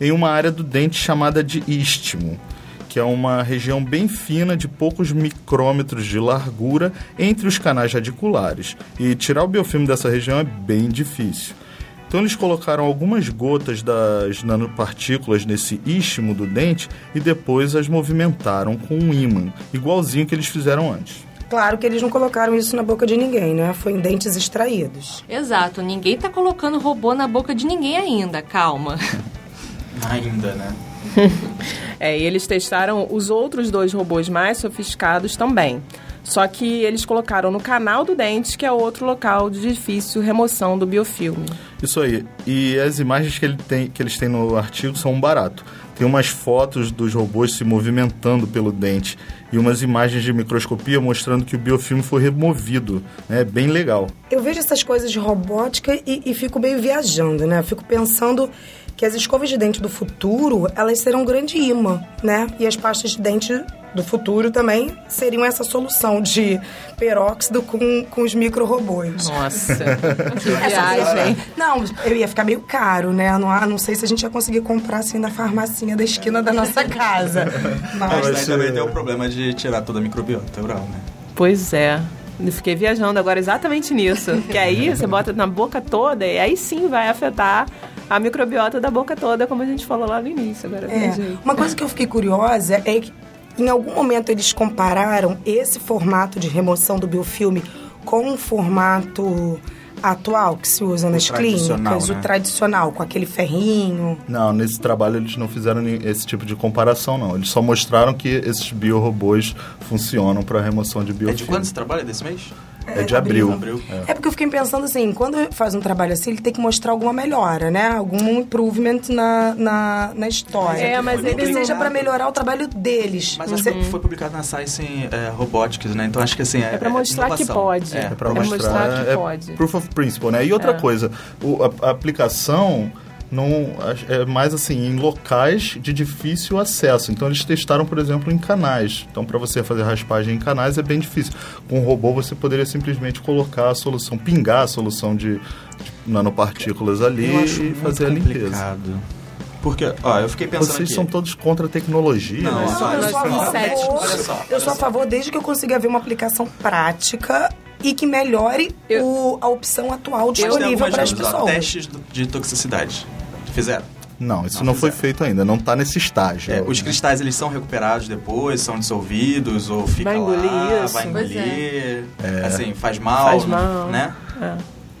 em uma área do dente chamada de istmo, que é uma região bem fina de poucos micrômetros de largura entre os canais radiculares. E tirar o biofilme dessa região é bem difícil. Então eles colocaram algumas gotas das nanopartículas nesse istmo do dente e depois as movimentaram com um ímã, igualzinho que eles fizeram antes. Claro que eles não colocaram isso na boca de ninguém, né? Foi em dentes extraídos. Exato, ninguém tá colocando robô na boca de ninguém ainda, calma. [LAUGHS] Ainda, né? [LAUGHS] É, e eles testaram os outros dois robôs mais sofisticados também. Só que eles colocaram no canal do dente, que é outro local de difícil remoção do biofilme. Isso aí. E as imagens que, ele tem, que eles têm no artigo são um barato. Tem umas fotos dos robôs se movimentando pelo dente e umas imagens de microscopia mostrando que o biofilme foi removido. É bem legal. Eu vejo essas coisas de robótica e, e fico meio viajando, né? Fico pensando que as escovas de dente do futuro, elas serão um grande imã, né? E as pastas de dente do futuro também seriam essa solução de peróxido com, com os micro-robôs. Nossa, [LAUGHS] que Essa viagem. Não, eu ia ficar meio caro, né? Não, não sei se a gente ia conseguir comprar assim na farmacinha da esquina da nossa casa. [LAUGHS] Mas, Mas, também tem o problema de tirar toda a microbiota oral, né? Pois é. Eu fiquei viajando agora exatamente nisso. Que aí você bota na boca toda e aí sim vai afetar a microbiota da boca toda, como a gente falou lá no início. Agora É, uma coisa que eu fiquei curiosa é que em algum momento eles compararam esse formato de remoção do biofilme com o formato atual que se usa nas tradicional, clínicas, né? o tradicional, com aquele ferrinho. Não, nesse trabalho eles não fizeram esse tipo de comparação, não. Eles só mostraram que esses biorobôs funcionam para remoção de É biofilme. de quando esse trabalho? É desse mês? É de abril. Abril. É porque eu fiquei pensando assim, quando faz um trabalho assim, ele tem que mostrar alguma melhora, né? Algum improvement na, na, na história. É, mas ele- seja para melhorar o trabalho deles. Mas Você- acho que foi publicado na Science é, Robotics, né? Então acho que assim... É, É pra mostrar que pode. É. É para Pra mostrar, mostrar que é pode. proof of principle, né? E outra É. coisa, o- a, a aplicação não é mais assim em locais de difícil acesso. Então eles testaram, por exemplo, em canais. Então para você fazer raspagem em canais é bem difícil. Com o robô você poderia simplesmente colocar a solução, pingar a solução de, de nanopartículas ali e fazer a limpeza. complicado. Porque, ó, eu fiquei pensando Vocês aqui. são todos contra a tecnologia, Não, né? Eu sou, eu sou a favor. Olha só, eu sou a favor desde que eu consiga ver uma aplicação prática e que melhore Eu- o- a opção atual disponível para as pessoas. testes de toxicidade. Fizeram? Não, isso Não não, foi feito ainda, não está nesse estágio. É, os cristais, eles são recuperados depois, são dissolvidos, ou fica Vai engolir lá, isso. vai engolir, assim, faz mal, Faz mal. né?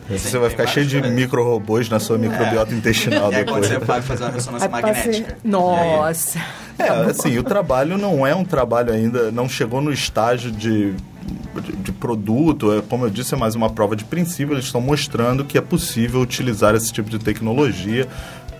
Você Sim, vai ficar cheio de micro-robôs na sua microbiota intestinal [LAUGHS] E aí quando depois. você vai fazer uma ressonância magnética. Nossa. É, assim, o trabalho não é um trabalho ainda, não chegou no estágio de, de, de produto, é, como eu disse, é mais uma prova de princípio, eles estão mostrando que é possível utilizar esse tipo de tecnologia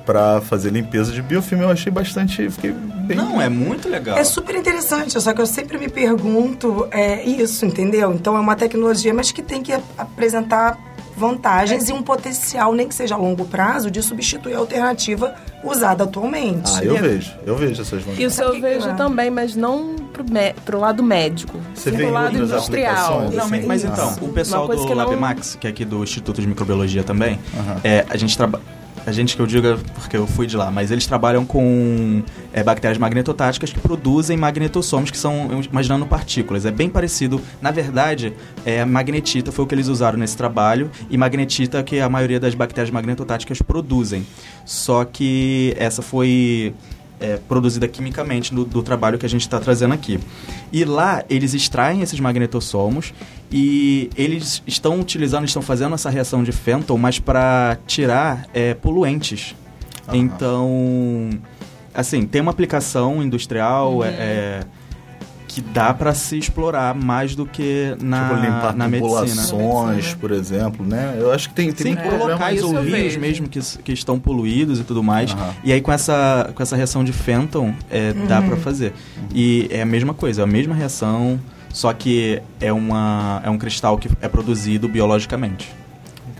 para fazer limpeza de biofilme. Eu achei bastante, fiquei bem... Não, é muito legal. É super interessante, só que eu sempre me pergunto é, isso, entendeu? Então é uma tecnologia, mas que tem que ap- apresentar vantagens e um potencial, nem que seja a longo prazo, de substituir a alternativa usada atualmente. Ah, eu vejo, eu vejo essas vantagens. Isso eu vejo também, mas não pro, mé- pro lado médico. Você pro em lado industrial. Não, assim? mas Ah. então, o pessoal do que não- LabMax, que é aqui do Instituto de Microbiologia também, Aham. é, a gente trabalha. A gente que eu digo é porque eu fui de lá, mas eles trabalham com é, bactérias magnetotáticas que produzem magnetossomos, que são umas nanopartículas. É bem parecido. Na verdade, é, magnetita foi o que eles usaram nesse trabalho, e magnetita que a maioria das bactérias magnetotáticas produzem. Só que essa foi é, produzida quimicamente do, do trabalho que a gente está trazendo aqui. E lá eles extraem esses magnetossomos e eles estão utilizando, estão fazendo essa reação de Fenton, mas para tirar é, poluentes. Aham. Então, assim, tem uma aplicação industrial é, é, que dá para se explorar mais do que na, tipo, limpar na medicina. por exemplo, né? Eu acho que tem, tem Sim, muito locais ou rios mesmo que, que estão poluídos e tudo mais. Aham. E aí com essa, com essa reação de Fenton, é, dá pra fazer. E é a mesma coisa, é a mesma reação, só que é, uma, é um cristal que é produzido biologicamente.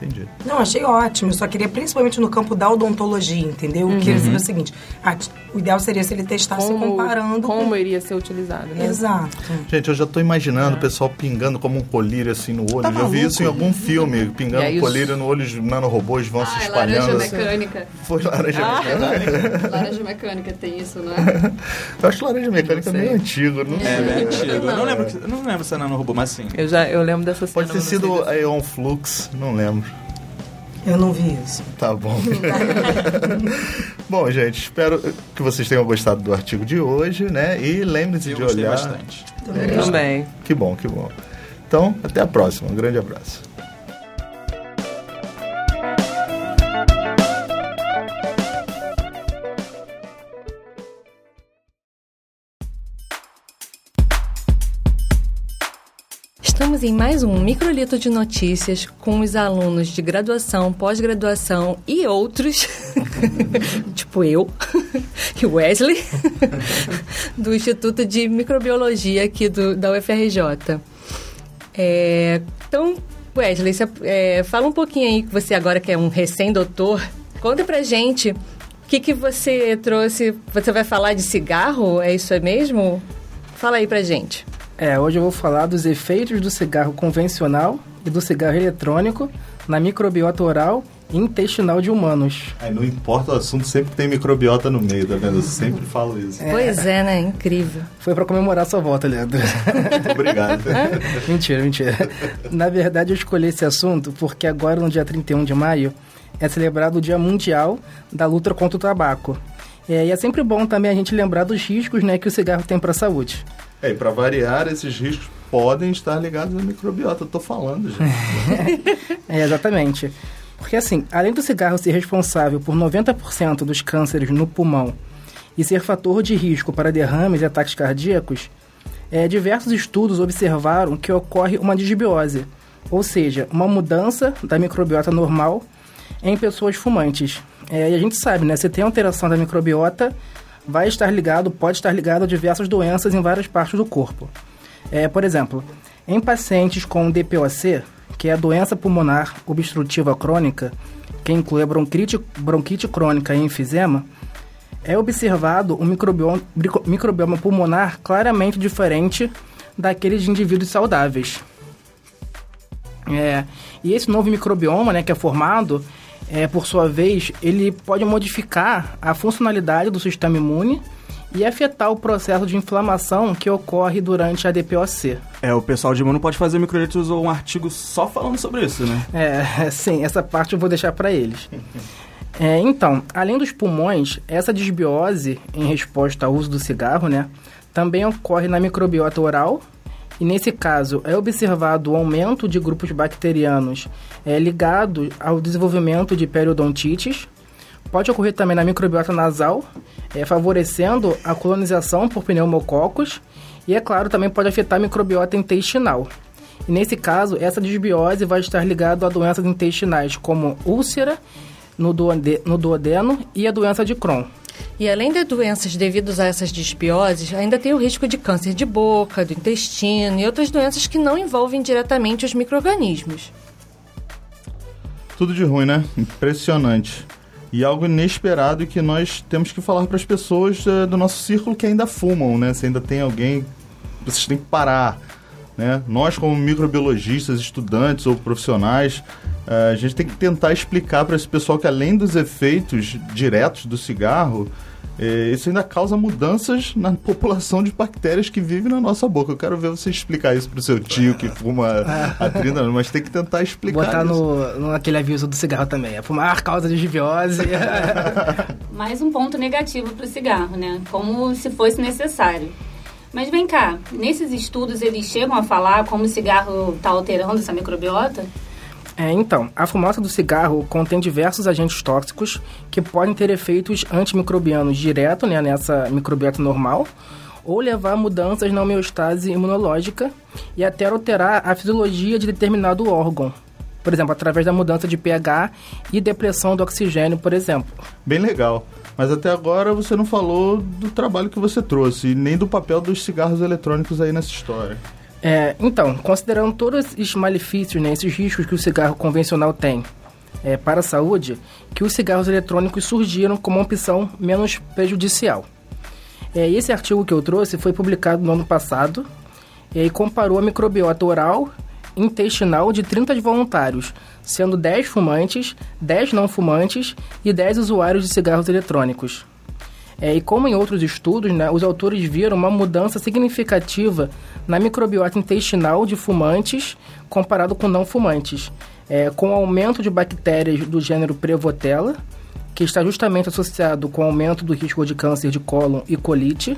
Entendi. Não, achei ótimo. Eu só queria, principalmente no campo da odontologia, entendeu? Eu queria saber o seguinte: ah, o ideal seria se ele testasse Como, comparando como com... iria ser utilizado, né? Exato. Gente, eu já tô imaginando o pessoal pingando como um colírio assim no olho. Tá eu vi isso em algum filme, pingando um os- colírio no olho, os nanorobôs vão se Ah, é espalhando. laranja assim. mecânica. Foi laranja mecânica. [LAUGHS] Laranja mecânica tem isso, não é? [LAUGHS] Eu acho laranja mecânica meio antigo, não É, sei. bem antigo. Eu não lembro, eu não lembro se é nanorobô, mas sim. Eu, já, eu lembro dessa cena. Pode ter sido dessa- a Eon Flux, não lembro. Eu não vi isso. Tá bom. [LAUGHS] bom, gente, espero que vocês tenham gostado do artigo de hoje, né? E lembre-se Eu de gostei olhar. bastante. Também. Que bom, que bom. Então, até a próxima. Um grande abraço. Estamos em mais um microlito de notícias com os alunos de graduação, pós-graduação e outros, [LAUGHS] tipo eu [LAUGHS] e Wesley, [LAUGHS] do Instituto de Microbiologia aqui do, da UFRJ. É, então, Wesley, é, fala um pouquinho aí, que você agora que é um recém-doutor, conta pra gente o que, que você trouxe. Você vai falar de cigarro? É isso mesmo? Fala aí pra gente. É, hoje eu vou falar dos efeitos do cigarro convencional e do cigarro eletrônico na microbiota oral e intestinal de humanos. Aí não importa o assunto, sempre tem microbiota no meio, tá vendo? Eu sempre falo isso. Pois é, né? Incrível. Foi pra comemorar sua volta, Leandro. [LAUGHS] Obrigado. [LAUGHS] mentira, mentira. Na verdade, eu escolhi esse assunto porque agora, no dia 31 de maio, é celebrado o Dia Mundial da Luta contra o Tabaco. É, e é sempre bom também a gente lembrar dos riscos né, que o cigarro tem para a saúde. É, e pra variar, esses riscos podem estar ligados à microbiota. Eu tô falando, gente. [LAUGHS] É, exatamente. Porque assim, além do cigarro ser responsável por 90% dos cânceres no pulmão e ser fator de risco para derrames e ataques cardíacos, é, diversos estudos observaram que ocorre uma disbiose, ou seja, uma mudança da microbiota normal em pessoas fumantes. É, e a gente sabe, né? Se tem alteração da microbiota, vai estar ligado, pode estar ligado a diversas doenças em várias partes do corpo. É, por exemplo, em pacientes com DPOC, que é a doença pulmonar obstrutiva crônica, que inclui a bronquite, bronquite crônica e enfisema, é observado um microbioma, microbioma pulmonar claramente diferente daquele de indivíduos saudáveis. É, e esse novo microbioma né, que é formado, é, por sua vez, ele pode modificar a funcionalidade do sistema imune e afetar o processo de inflamação que ocorre durante a DPOC. É, o pessoal de imuno pode fazer microeleito usou um artigo só falando sobre isso, né? É, [LAUGHS] sim, essa parte eu vou deixar para eles. [LAUGHS] É, então, além dos pulmões, essa desbiose em resposta ao uso do cigarro, né, também ocorre na microbiota oral, e nesse caso é observado o aumento de grupos bacterianos é, ligado ao desenvolvimento de periodontites, Pode ocorrer também na microbiota nasal, é, favorecendo a colonização por pneumococos e, é claro, também pode afetar a microbiota intestinal. E nesse caso, essa desbiose vai estar ligada a doenças intestinais como úlcera no, duode no duodeno e a doença de Crohn. E além de doenças devidas a essas desbioses, ainda tem o risco de câncer de boca, do intestino e outras doenças que não envolvem diretamente os micro-organismos. Tudo de ruim, né? Impressionante e algo inesperado que nós temos que falar para as pessoas uh, do nosso círculo que ainda fumam, né? Se ainda tem alguém, vocês têm que parar, né? Nós como microbiologistas, estudantes ou profissionais, uh, a gente tem que tentar explicar para esse pessoal que além dos efeitos diretos do cigarro, é, isso ainda causa mudanças na [LAUGHS] população de bactérias que vivem na nossa boca. Eu quero ver você explicar isso pro seu tio que fuma [LAUGHS] há 30 anos, mas tem que tentar explicar Botar isso. no, no aquele aviso do cigarro também. É fumar causa de gibiose. [LAUGHS] Mais um ponto negativo pro cigarro, né? Como se fosse necessário. Mas vem cá, nesses estudos eles chegam a falar como o cigarro está alterando essa microbiota? É, então, a fumaça do cigarro contém diversos agentes tóxicos que podem ter efeitos antimicrobianos direto né, nessa microbiota normal ou levar a mudanças na homeostase imunológica e até alterar a fisiologia de determinado órgão. Por exemplo, através da mudança de pH e depressão do oxigênio, por exemplo. Bem legal. Mas até agora você não falou do trabalho que você trouxe, nem do papel dos cigarros eletrônicos aí nessa história. É, então, considerando todos esses malefícios, né, esses riscos que o cigarro convencional tem é, para a saúde, que os cigarros eletrônicos surgiram como uma opção menos prejudicial. É, esse artigo que eu trouxe foi publicado no ano passado e comparou a microbiota oral intestinal de 30 voluntários, sendo 10 fumantes, 10 não fumantes e 10 usuários de cigarros eletrônicos. É, e como em outros estudos, né, os autores viram uma mudança significativa na microbiota intestinal de fumantes comparado com não fumantes, é, com aumento de bactérias do gênero Prevotella, que está justamente associado com o aumento do risco de câncer de cólon e colite.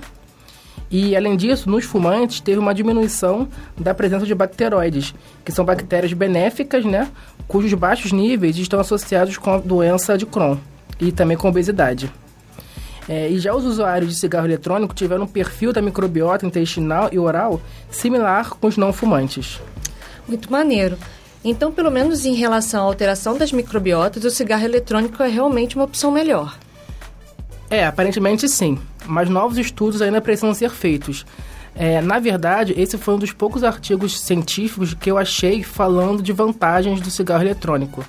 E, além disso, nos fumantes teve uma diminuição da presença de bacteroides, que são bactérias benéficas, né, cujos baixos níveis estão associados com a doença de Crohn e também com obesidade. É, e já os usuários de cigarro eletrônico tiveram um perfil da microbiota intestinal e oral similar com os não fumantes. Muito maneiro. Então, pelo menos em relação à alteração das microbiotas, o cigarro eletrônico é realmente uma opção melhor. É, aparentemente sim, mas novos estudos ainda precisam ser feitos. É, na verdade, esse foi um dos poucos artigos científicos que eu achei falando de vantagens do cigarro eletrônico.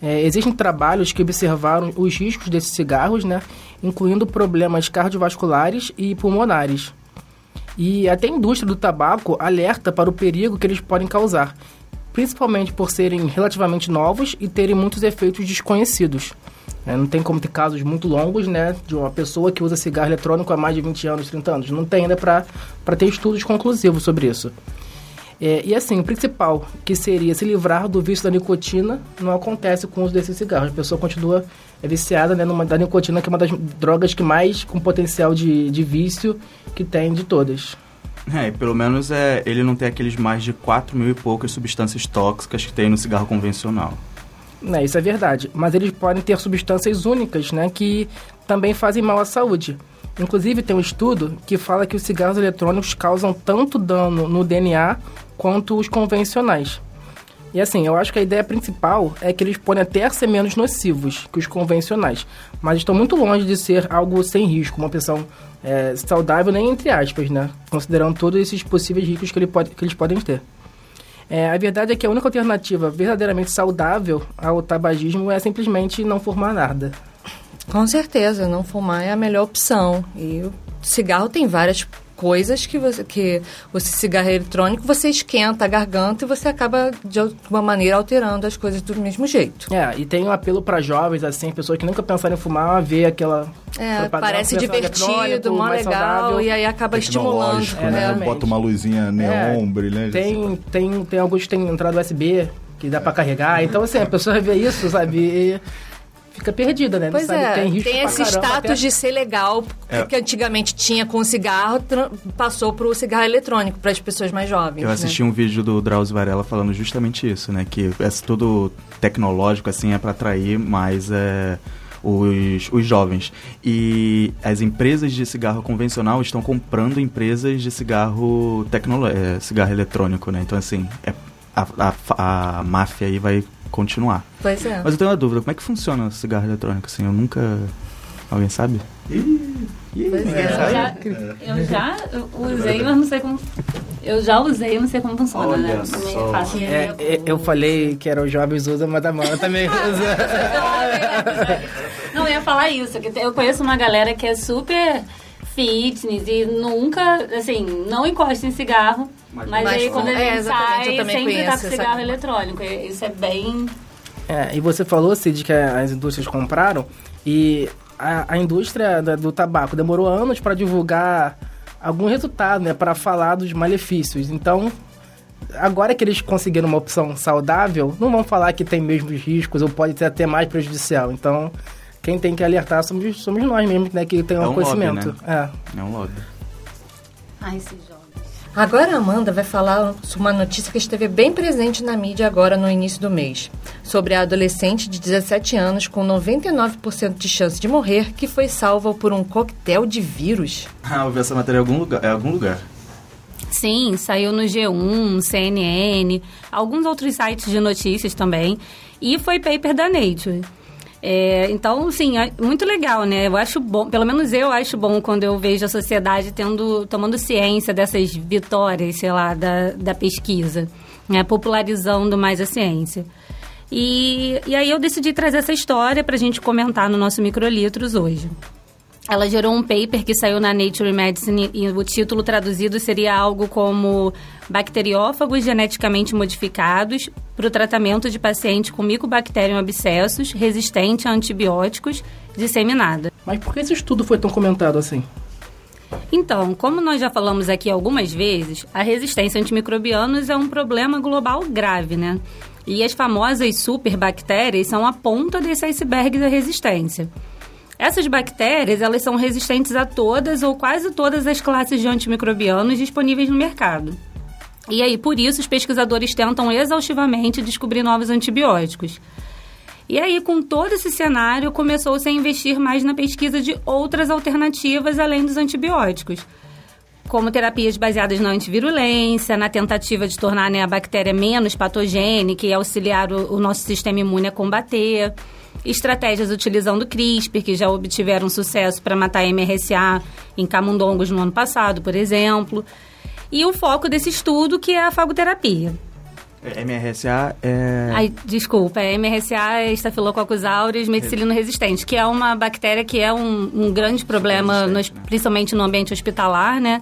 É, existem trabalhos que observaram os riscos desses cigarros, né, incluindo problemas cardiovasculares e pulmonares. E até a indústria do tabaco alerta para o perigo que eles podem causar, principalmente por serem relativamente novos e terem muitos efeitos desconhecidos. É, não tem como ter casos muito longos, né, de uma pessoa que usa cigarro eletrônico há mais de 20 anos, 30 anos. Não tem ainda para ter estudos conclusivos sobre isso. É, e assim, o principal, que seria se livrar do vício da nicotina, não acontece com o uso desses cigarros. A pessoa continua viciada né, numa, da nicotina, que é uma das drogas que mais com potencial de, de vício que tem de todas. É, e pelo menos é, ele não tem aqueles mais de 4 mil e poucas substâncias tóxicas que tem no cigarro convencional. É, isso é verdade. Mas eles podem ter substâncias únicas, né, que também fazem mal à saúde. Inclusive, tem um estudo que fala que os cigarros eletrônicos causam tanto dano no DNA quanto os convencionais. E assim, eu acho que a ideia principal é que eles podem até ser menos nocivos que os convencionais, mas estão muito longe de ser algo sem risco, uma opção é, saudável, nem entre aspas, né? Considerando todos esses possíveis riscos que, ele pode, que eles podem ter. É, a verdade é que a única alternativa verdadeiramente saudável ao tabagismo é simplesmente não fumar nada. Com certeza, não fumar é a melhor opção. E o cigarro tem várias coisas que você que o cigarro eletrônico você esquenta a garganta e você acaba de alguma maneira alterando as coisas do mesmo jeito. É, e tem um apelo para jovens assim, pessoas que nunca pensaram em fumar, ver aquela É, parece divertido, mó mais legal saudável. e aí acaba estimulando. É, né? Bota uma luzinha neon, É, brilhante. Tem, tem, tem alguns que tem entrada USB que dá pra carregar. Então, assim, a pessoa vê isso, sabe? E fica perdida, né? Pois sabe, é, tem tem, risco pra esse caramba, status até- de ser legal É. que antigamente tinha com o cigarro, passou pro cigarro eletrônico para as pessoas mais jovens. Eu né? assisti um vídeo do Drauzio Varela falando justamente isso, né? Que é tudo tecnológico, assim, é para atrair mais é, os, os jovens. E as empresas de cigarro convencional estão comprando empresas de cigarro tecnolo é, cigarro eletrônico, né? Então, assim, é, a, a, a máfia aí vai continuar. Pois é. Mas eu tenho uma dúvida, como é que funciona o cigarro eletrônico, assim? Eu nunca... Alguém sabe? Eu já, eu já usei, mas não sei como. Eu já usei, mas não sei como funciona, Olha né? só. Também é. É, é, eu falei que era os jovens usam, mas a mãe também [LAUGHS] usa. Não, eu ia falar isso, que eu conheço uma galera que é super fitness e nunca, assim, não encosta em cigarro. Mas, Mas aí quando a é, gente eu sai, sempre tá com essa- cigarro eletrônico. Isso é bem. É, e você falou, Cid, que as indústrias compraram e a, a indústria da- do tabaco demorou anos para divulgar algum resultado, né? Para falar dos malefícios. Então, agora que eles conseguiram uma opção saudável, não vão falar que tem mesmos riscos ou pode ser até mais prejudicial. Então, quem tem que alertar somos, somos nós mesmos, né? Que tem É um um lobby, conhecimento. É um lobby. Ai, esses jovens. Agora a Amanda vai falar sobre uma notícia que esteve bem presente na mídia agora no início do mês, sobre a adolescente de 17 anos com 99% de chance de morrer que foi salva por um coquetel de vírus. Ah, eu vi essa matéria em algum lugar. Em algum lugar. Sim, saiu no G1, CNN, alguns outros sites de notícias também. E foi paper da Nature. É, então, sim, é muito legal, né? Eu acho bom, pelo menos eu acho bom quando eu vejo a sociedade tendo, tomando ciência dessas vitórias, sei lá, da, da pesquisa, né? popularizando mais a ciência. E, e aí eu decidi trazer essa história para a gente comentar no nosso Microlitros hoje. Ela gerou um paper que saiu na Nature Medicine e o título traduzido seria algo como Bacteriófagos geneticamente modificados para o tratamento de paciente com Mycobacterium abscessus resistente a antibióticos disseminada. Mas por que esse estudo foi tão comentado assim? Então, como nós já falamos aqui algumas vezes, a resistência a antimicrobianos é um problema global grave, né? E as famosas superbactérias são a ponta desse iceberg da resistência. Essas bactérias, elas são resistentes a todas ou quase todas as classes de antimicrobianos disponíveis no mercado. E aí, por isso, os pesquisadores tentam exaustivamente descobrir novos antibióticos. E aí, com todo esse cenário, começou-se a investir mais na pesquisa de outras alternativas além dos antibióticos, como terapias baseadas na antivirulência, na tentativa de tornar né, a bactéria menos patogênica e auxiliar o, o nosso sistema imune a combater, estratégias utilizando CRISPR, que já obtiveram sucesso para matar MRSA em camundongos no ano passado, por exemplo, e o foco desse estudo, que é a fagoterapia. É, MRSA é. Ai, desculpa, é MRSA é Staphylococcus aureus meticilino resistente, que é uma bactéria que é um, um grande problema, nos- principalmente no ambiente hospitalar, né?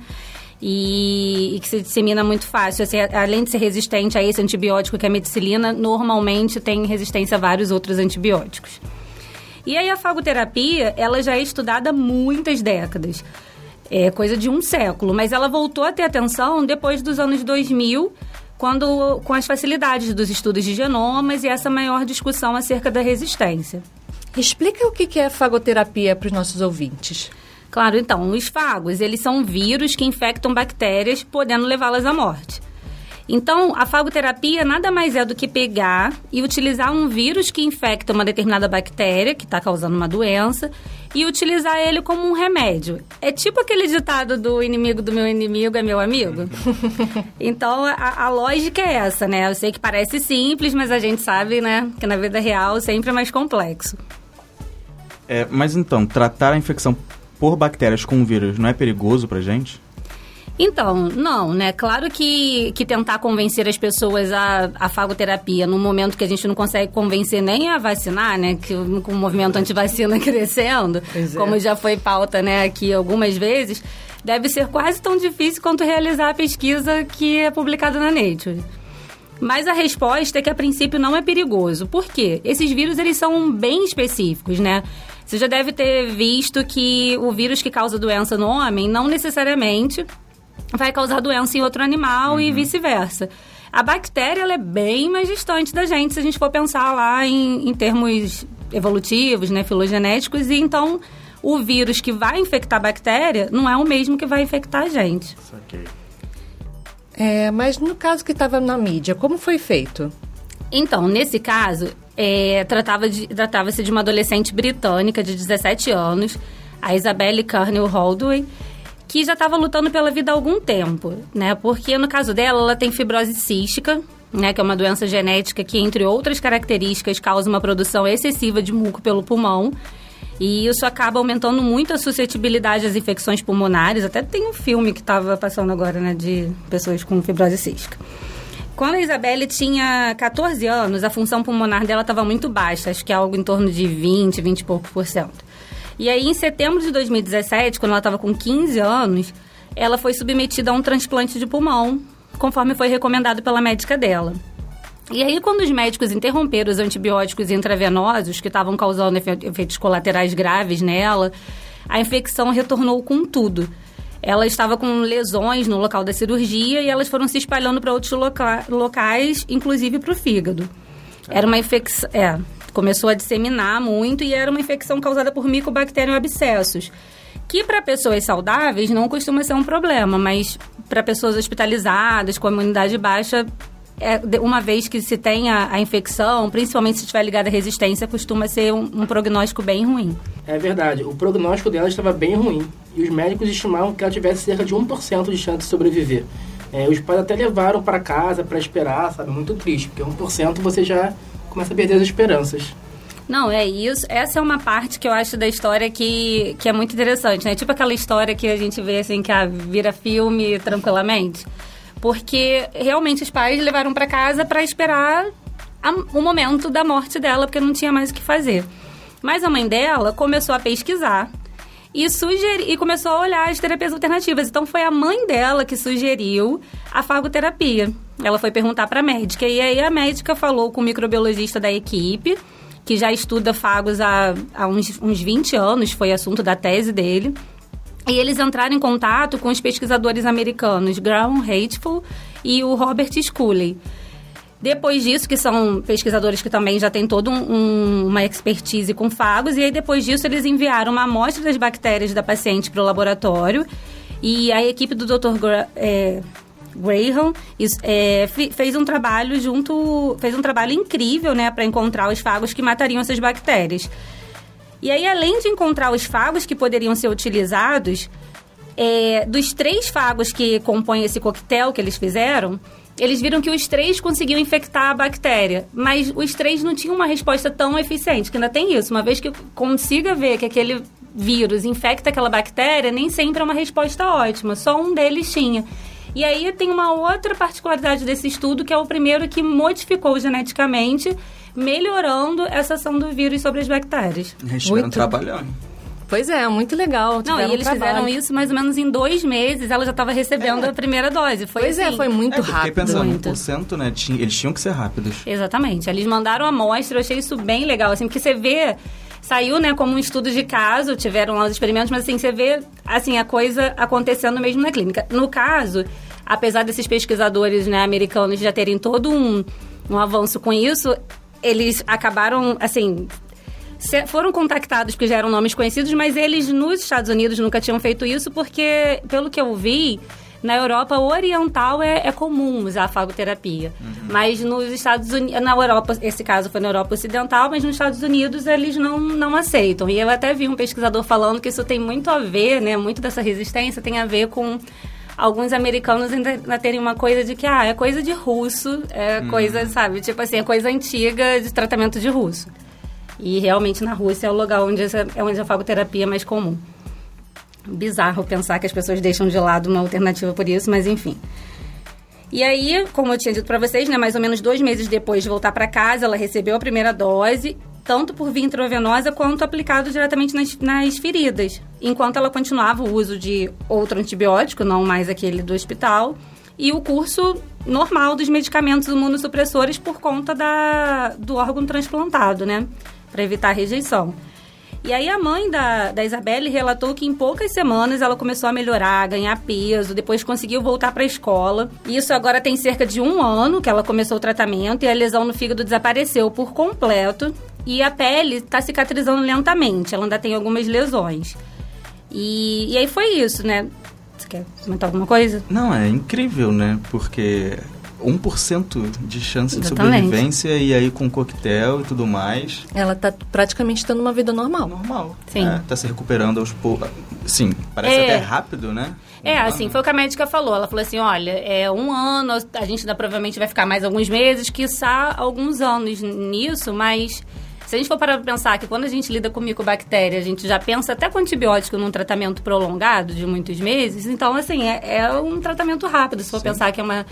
E, e que se dissemina muito fácil. Assim, além de ser resistente a esse antibiótico que é a meticilina, normalmente tem resistência a vários outros antibióticos. E aí a fagoterapia, ela já é estudada há muitas décadas. É coisa de um século, mas ela voltou a ter atenção depois dos anos 2000, quando com as facilidades dos estudos de genomas e essa maior discussão acerca da resistência. Explica o que é fagoterapia para os nossos ouvintes. Claro, então, os fagos, eles são vírus que infectam bactérias, podendo levá-las à morte. Então, a fagoterapia nada mais é do que pegar e utilizar um vírus que infecta uma determinada bactéria, que está causando uma doença, e utilizar ele como um remédio. É tipo aquele ditado do inimigo do meu inimigo é meu amigo. [LAUGHS] então, a, a lógica é essa, né? Eu sei que parece simples, mas a gente sabe, né, que na vida real sempre é mais complexo. É, mas então, tratar a infecção por bactérias com vírus não é perigoso pra gente? Então, não, né? Claro que, que tentar convencer as pessoas a, a fagoterapia no momento que a gente não consegue convencer nem a vacinar, né? Que com o movimento antivacina [LAUGHS] crescendo, é. como já foi pauta, né, aqui algumas vezes, deve ser quase tão difícil quanto realizar a pesquisa que é publicada na Nature. Mas a resposta é que a princípio não é perigoso. Por quê? Esses vírus eles são bem específicos, né? Você já deve ter visto que o vírus que causa doença no homem não necessariamente vai causar doença em outro animal e vice-versa. A bactéria ela é bem mais distante da gente se a gente for pensar lá em, em termos evolutivos, né, filogenéticos, e então o vírus que vai infectar a bactéria não é o mesmo que vai infectar a gente. É, mas no caso que estava na mídia, como foi feito? Então, nesse caso, é, tratava de- tratava-se de uma adolescente britânica de 17 anos, a Isabelle Carnell Holdway, que já estava lutando pela vida há algum tempo, né? Porque no caso dela, ela tem fibrose cística, né? Que é uma doença genética que, entre outras características, causa uma produção excessiva de muco pelo pulmão. E isso acaba aumentando muito a suscetibilidade às infecções pulmonares. Até tem um filme que estava passando agora, né? De pessoas com fibrose cística. Quando a Isabelle tinha 14 anos, a função pulmonar dela estava muito baixa, acho que é algo em torno de 20, 20 e pouco por cento. E aí, em setembro de 2017, quando ela estava com 15 anos, ela foi submetida a um transplante de pulmão, conforme foi recomendado pela médica dela. E aí, quando os médicos interromperam os antibióticos intravenosos, que estavam causando efe- efeitos colaterais graves nela, a infecção retornou com tudo. Ela estava com lesões no local da cirurgia e elas foram se espalhando para outros loca- locais, inclusive para o fígado. Era uma infecção. É, começou a disseminar muito e era uma infecção causada por micobacterium abscessos. Que para pessoas saudáveis não costuma ser um problema, mas para pessoas hospitalizadas, com a imunidade baixa, é, uma vez que se tem a, a infecção, principalmente se estiver ligada à resistência, costuma ser um, um prognóstico bem ruim. É verdade, o prognóstico dela estava bem ruim e os médicos estimavam que ela tivesse cerca de 1% de chance de sobreviver. É, os pais até levaram para casa para esperar, sabe? Muito triste, porque 1% você já começa a perder as esperanças. Não, é isso. Essa é uma parte que eu acho da história que, que é muito interessante, né? Tipo aquela história que a gente vê, assim, que ah, vira filme tranquilamente. Porque realmente os pais levaram para casa para esperar a- o momento da morte dela, porque não tinha mais o que fazer. Mas a mãe dela começou a pesquisar e, sugeri, e começou a olhar as terapias alternativas. Então foi a mãe dela que sugeriu a fagoterapia. Ela foi perguntar para a médica e aí a médica falou com o microbiologista da equipe, que já estuda fagos há, há uns, uns 20 anos, foi assunto da tese dele. E eles entraram em contato com os pesquisadores americanos Graham Hateful e o Robert Scully. Depois disso, que são pesquisadores que também já têm toda um, um, uma expertise com fagos, e aí depois disso eles enviaram uma amostra das bactérias da paciente para o laboratório e a equipe do Dr. Gra é, Graham é, fe- fez um trabalho junto, fez um trabalho incrível, né, para encontrar os fagos que matariam essas bactérias. E aí, além de encontrar os fagos que poderiam ser utilizados, é, dos três fagos que compõem esse coquetel que eles fizeram, eles viram que os três conseguiam infectar a bactéria, mas os três não tinham uma resposta tão eficiente, que ainda tem isso. Uma vez que consiga ver que aquele vírus infecta aquela bactéria, nem sempre é uma resposta ótima, só um deles tinha. E aí tem uma outra particularidade desse estudo, que é o primeiro que modificou geneticamente, melhorando essa ação do vírus sobre as bactérias. Eles Muito. trabalhando. Pois é, muito legal. Não, e eles trabalho. fizeram isso mais ou menos em dois meses. Ela já estava recebendo a primeira dose. Foi Pois é, assim. foi muito É, eu fiquei rápido. pensando, muito. 1%, né? tinha- Eles tinham que ser rápidos. Exatamente. Eles mandaram a amostra, eu achei isso bem legal, assim, porque você vê, saiu, né, como um estudo de caso, tiveram lá os experimentos, mas assim, você vê, assim, a coisa acontecendo mesmo na clínica. No caso, apesar desses pesquisadores, né, americanos já terem todo um, um avanço com isso, eles acabaram, assim, foram contactados porque já eram nomes conhecidos, mas eles nos Estados Unidos nunca tinham feito isso porque, pelo que eu vi, na Europa Oriental é, é comum usar a fagoterapia. Mas nos Estados Unidos, na Europa, esse caso foi na Europa Ocidental, mas nos Estados Unidos eles não, não aceitam. E eu até vi um pesquisador falando que isso tem muito a ver, né? Muito dessa resistência tem a ver com alguns americanos ainda, terem uma coisa de que, ah, é coisa de russo, é coisa, sabe? Tipo assim, é coisa antiga de tratamento de russo. E realmente na Rússia é o lugar onde essa, é onde a fagoterapia é mais comum. Bizarro pensar que as pessoas deixam de lado uma alternativa por isso, mas enfim. E aí, como eu tinha dito para vocês, né, mais ou menos dois meses depois de voltar para casa, ela recebeu a primeira dose, tanto por via intravenosa quanto aplicado diretamente nas, nas feridas, enquanto ela continuava o uso de outro antibiótico, não mais aquele do hospital, e o curso normal dos medicamentos imunossupressores por conta da, do órgão transplantado, né, para evitar a rejeição. E aí a mãe da, da Isabelle relatou que em poucas semanas ela começou a melhorar, a ganhar peso, depois conseguiu voltar para a escola. Isso agora tem cerca de um ano que ela começou o tratamento e a lesão no fígado desapareceu por completo. E a pele está cicatrizando lentamente, ela ainda tem algumas lesões. E, e aí foi isso, né? Você quer comentar alguma coisa? Não, é incrível, né? Porque 1% de chance de Exatamente. sobrevivência e aí com coquetel e tudo mais. Ela tá praticamente tendo uma vida normal. Normal. Sim. É, tá se recuperando aos poucos. Sim, parece É. até rápido, né? É, Um assim, ano. foi o que a médica falou. Ela falou assim, olha, é um ano, a gente ainda provavelmente vai ficar mais alguns meses, quiçá alguns anos nisso, mas se a gente for parar pra pensar que quando a gente lida com micobactéria, a gente já pensa até com antibiótico num tratamento prolongado de muitos meses, então, assim, é, é um tratamento rápido, se for pensar que é uma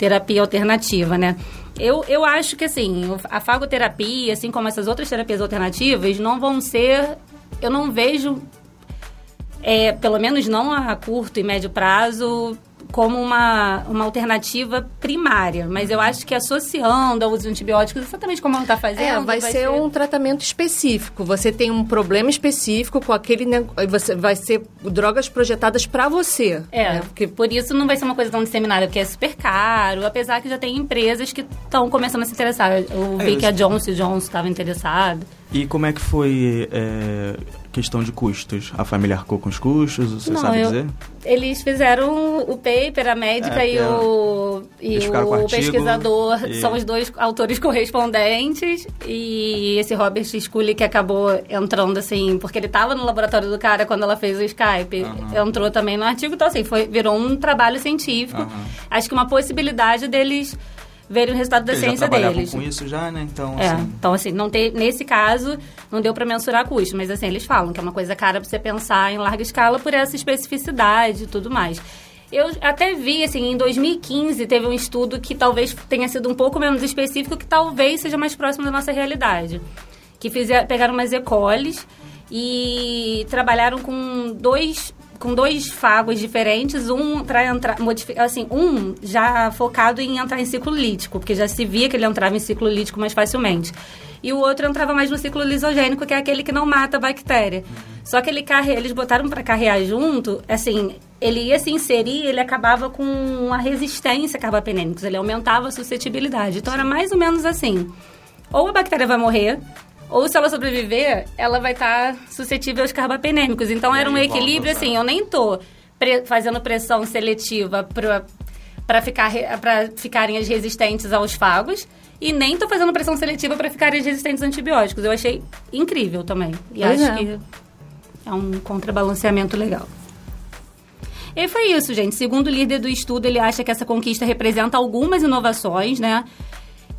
terapia alternativa, né? Eu, eu acho que, assim, a fagoterapia, assim como essas outras terapias alternativas, não vão ser... Eu não vejo é, pelo menos não a curto e médio prazo, como uma, uma alternativa primária. Mas eu acho que associando ao uso de antibióticos, exatamente como ela está fazendo... É, vai, ser, um tratamento específico. Você tem um problema específico com aquele negócio. Você vai ser drogas projetadas pra você. É, né? porque por isso não vai ser uma coisa tão disseminada, porque é super caro, apesar que já tem empresas que estão começando a se interessar. Eu vi É, que a Johnson Johnson estava interessada. E como é que foi é, questão de custos? A família arcou com os custos? Você Não, sabe eu- dizer? Eles fizeram o paper, a médica É, e o, e o artigo pesquisador e- são os dois autores correspondentes. E esse Robert Scully que acabou entrando assim, porque ele estava no laboratório do cara quando ela fez o Skype, entrou também no artigo. Então, assim, foi, virou um trabalho científico. Aham. Acho que uma possibilidade deles verem o resultado da Eles já ciência trabalhavam deles. com isso já, né? Então, É, assim, então assim, não tem, nesse caso, não deu para mensurar custo, mas assim, eles falam que é uma coisa cara para você pensar em larga escala por essa especificidade e tudo mais. Eu até vi, assim, em 2015 teve um estudo que talvez tenha sido um pouco menos específico, que talvez seja mais próximo da nossa realidade. Que fizer, pegaram umas ecoles e trabalharam com dois com dois fagos diferentes, um para entrar, modificar, assim, um já focado em entrar em ciclo lítico, porque já se via que ele entrava em ciclo lítico mais facilmente. E o outro entrava mais no ciclo lisogênico, que é aquele que não mata a bactéria. Só que ele carre... eles botaram para carrear junto, assim, ele ia se inserir, ele acabava com uma resistência a carbapenêmicos, ele aumentava a suscetibilidade. Então era mais ou menos assim. Ou a bactéria vai morrer, ou se ela sobreviver, ela vai estar suscetível aos carbapenêmicos. Então era um equilíbrio, tá. assim, eu nem tô pre- fazendo pressão seletiva para para ficar pra ficarem as resistentes aos fagos e nem tô fazendo pressão seletiva para ficarem as resistentes a antibióticos. Eu achei incrível também. E Pois acho é. que é um contrabalanceamento legal. E foi isso, gente. Segundo o líder do estudo, ele acha que essa conquista representa algumas inovações, né?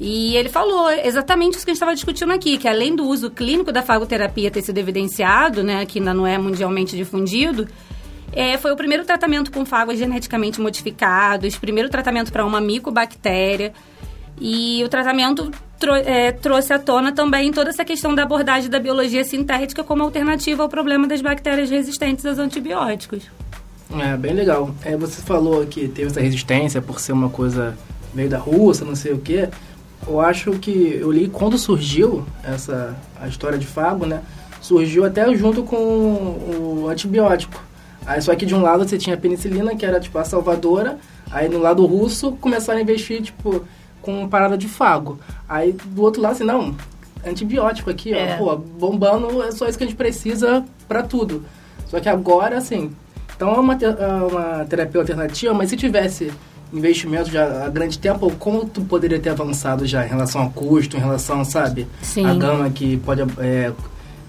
E ele falou exatamente isso que a gente estava discutindo aqui, que além do uso clínico da fagoterapia ter sido evidenciado, né, que ainda não é mundialmente difundido, é, foi o primeiro tratamento com fagos geneticamente modificados, primeiro tratamento para uma micobactéria. E o tratamento é, trouxe à tona também toda essa questão da abordagem da biologia sintética como alternativa ao problema das bactérias resistentes aos antibióticos. É, bem legal. É, você falou que teve essa resistência por ser uma coisa meio da Rússia, não sei o quê. Eu acho que eu li quando surgiu essa a história de fago, né? Surgiu até junto com o antibiótico. Aí só que de um lado você tinha a penicilina, que era tipo a salvadora, aí no lado russo começaram a investir tipo com parada de fago. Aí do outro lado assim, não, antibiótico aqui, É. ó, pô, bombando, é só isso que a gente precisa pra tudo. Só que agora assim, então é uma, é uma terapia alternativa, mas se tivesse investimento já há grande tempo, como tu poderia ter avançado já em relação ao custo, em relação, sabe, Sim. a gama que pode é,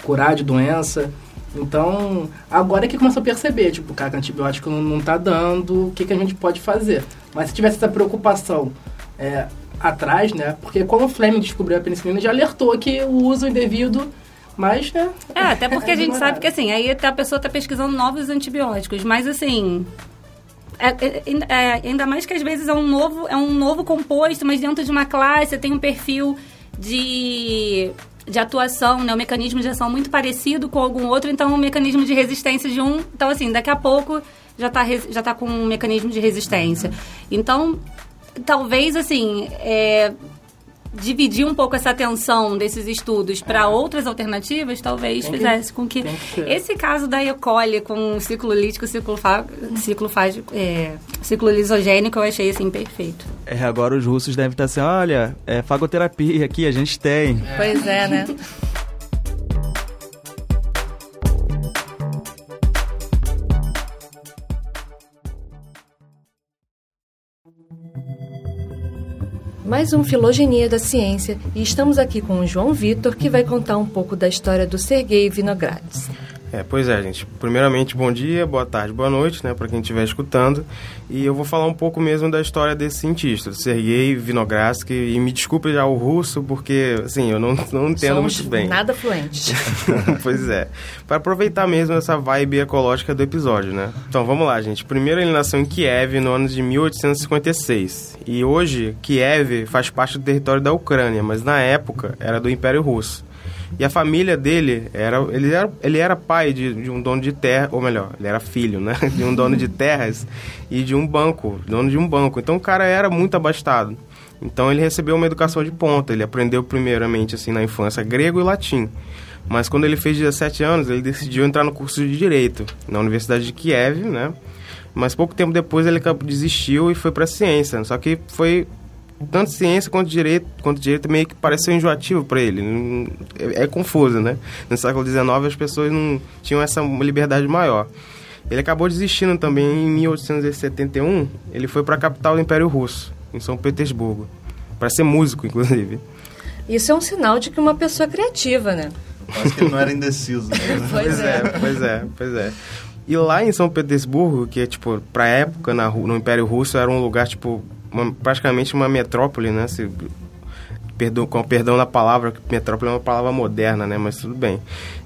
curar de doença. Então, agora é que começa a perceber, tipo, cara, que antibiótico não, não tá dando, o que, que a gente pode fazer? Mas se tivesse essa preocupação é, atrás, né? Porque quando o Fleming descobriu a penicilina, já alertou que o uso indevido Mas, né? É, até porque a gente sabe que assim, aí a pessoa está pesquisando novos antibióticos, mas assim. É, é, é, ainda mais que às vezes é um novo, é um novo composto, mas dentro de uma classe tem um perfil de, de atuação, né? Um mecanismo de ação muito parecido com algum outro, então um mecanismo de resistência de um. Então, assim, daqui a pouco já está já tá com um mecanismo de resistência. Então, talvez, assim, é, dividir um pouco essa atenção desses estudos para outras alternativas, talvez Tem que- fizesse com que que esse caso da E. coli com ciclo lítico, ciclo, fa, ciclo, fágico, é, ciclo lisogênico, eu achei assim perfeito. É, agora os russos devem estar assim, olha, é fagoterapia aqui, a gente tem. Pois é, né? [LAUGHS] Mais um Filogenia da Ciência e estamos aqui com o João Vitor, que vai contar um pouco da história do Sergei Vinogradov. É, pois é, gente. Primeiramente, bom dia, boa tarde, boa noite, né, para quem estiver escutando. E eu vou falar um pouco mesmo da história desse cientista, Sergei Vinogradsky. E me desculpe já o russo, porque, assim, eu não, não entendo Somos muito bem. nada fluentes. [LAUGHS] pois é. Para aproveitar mesmo essa vibe ecológica do episódio, né? Então vamos lá, gente. Primeiro ele nasceu em Kiev no ano de 1856. E hoje, Kiev faz parte do território da Ucrânia, mas na época era do Império Russo. E a família dele era. Ele era, ele era pai de, de um dono de terra, ou melhor, ele era filho, né? [LAUGHS] De um dono de terras e de um banco, dono de um banco. Então o cara era muito abastado. Então ele recebeu uma educação de ponta. Ele aprendeu primeiramente assim na infância grego e latim. Mas quando ele fez 17 anos, ele decidiu entrar no curso de direito na Universidade de Kiev, né? Mas pouco tempo depois ele desistiu e foi para ciência. Só que foi tanto ciência quanto direito, quanto direito meio que pareceu enjoativo para ele. É, é confuso, né? No século XIX as pessoas não tinham essa liberdade maior. Ele acabou desistindo também em 1871. Ele foi para a capital do Império Russo, em São Petersburgo, para ser músico, inclusive. Isso é um sinal de que uma pessoa é criativa, né? Acho que ele não era indeciso. Né? [LAUGHS] Pois é. pois é, pois é. E lá em São Petersburgo, que é tipo, pra época na, no Império Russo era um lugar tipo uma- praticamente uma metrópole, né? Se, perdão, com perdão da palavra, metrópole é uma palavra moderna, né? Mas tudo bem.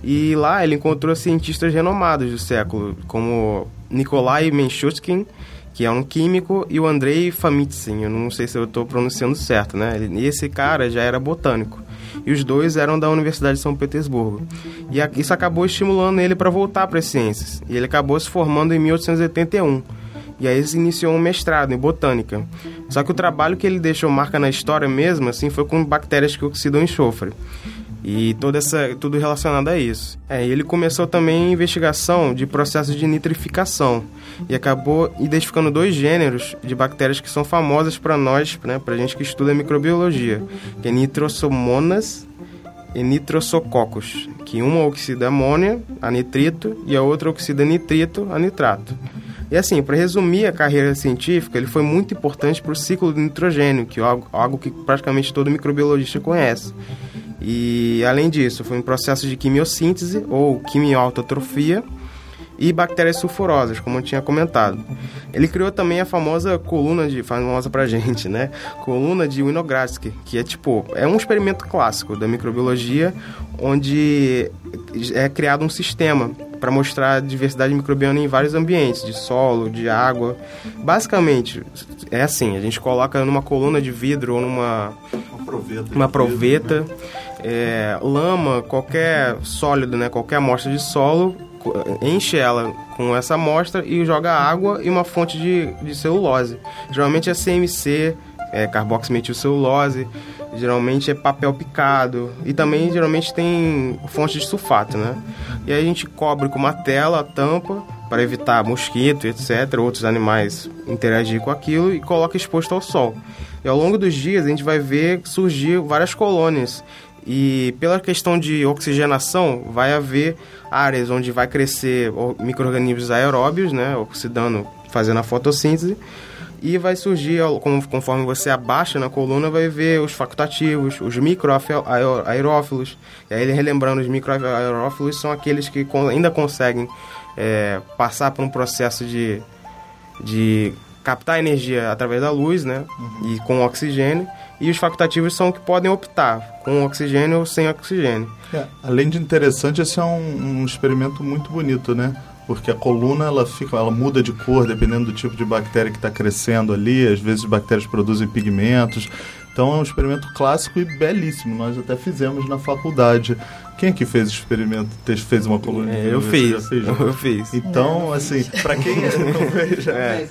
E lá ele encontrou cientistas renomados do século, como Nikolai Menshutkin, que é um químico, e o Andrei Famitsin, eu não sei se eu estou pronunciando certo, né? Esse cara já era botânico. E os dois eram da Universidade de São Petersburgo. E isso acabou estimulando ele para voltar para as ciências. E ele acabou se formando em 1881. E aí ele iniciou um mestrado em botânica. Só que o trabalho que ele deixou marca na história mesmo, assim, foi com bactérias que oxidam enxofre. E toda essa, tudo relacionado a isso. É, ele começou também a investigação de processos de nitrificação e acabou identificando dois gêneros de bactérias que são famosas para nós, né, para gente que estuda microbiologia, que é Nitrosomonas e Nitrosococcus, que uma oxida amônia a nitrito e a outra oxida nitrito a nitrato. E assim, para resumir a carreira científica, ele foi muito importante para o ciclo do nitrogênio, que é algo, algo que praticamente todo microbiologista conhece. E além disso, foi um processo de quimiossíntese ou quimioautotrofia e bactérias sulfurosas, como eu tinha comentado. Ele criou também a famosa coluna de famosa pra gente, né? Coluna de Winogradsky, que é tipo, é um experimento clássico da microbiologia onde é criado um sistema para mostrar a diversidade microbiana em vários ambientes, de solo, de água. Basicamente, é assim, a gente coloca numa coluna de vidro ou numa Uma proveta. uma proveta, é, lama, qualquer sólido, né, qualquer amostra de solo, enche ela com essa amostra e joga água e uma fonte de, de celulose. Geralmente é CMC, é carboximetilcelulose, geralmente é papel picado e também geralmente tem fonte de sulfato, né? E aí a gente cobre com uma tela a tampa para evitar mosquito, etc, outros animais interagir com aquilo e coloca exposto ao sol. E ao longo dos dias a gente vai ver surgir várias colônias. E pela questão de oxigenação, vai haver áreas onde vai crescer micro-organismos aeróbios, né, oxidando, fazendo a fotossíntese. E vai surgir, conforme você abaixa na coluna, vai ver os facultativos, os microaerófilos. E aí, relembrando, os microaerófilos são aqueles que ainda conseguem é, passar por um processo de, de captar energia através da luz, né? E com oxigênio. E os facultativos são que podem optar com oxigênio ou sem oxigênio. É, além de interessante, esse é um, um experimento muito bonito, né? Porque a coluna ela fica, ela muda de cor dependendo do tipo de bactéria que está crescendo ali. Às vezes, bactérias produzem pigmentos. Então, é um experimento clássico e belíssimo. Nós até fizemos na faculdade. Quem que fez o experimento? Te- Fez uma coluna? de É, eu? Você fiz, já fez, eu fiz. Então, assim, para quem [LAUGHS] não fez, É.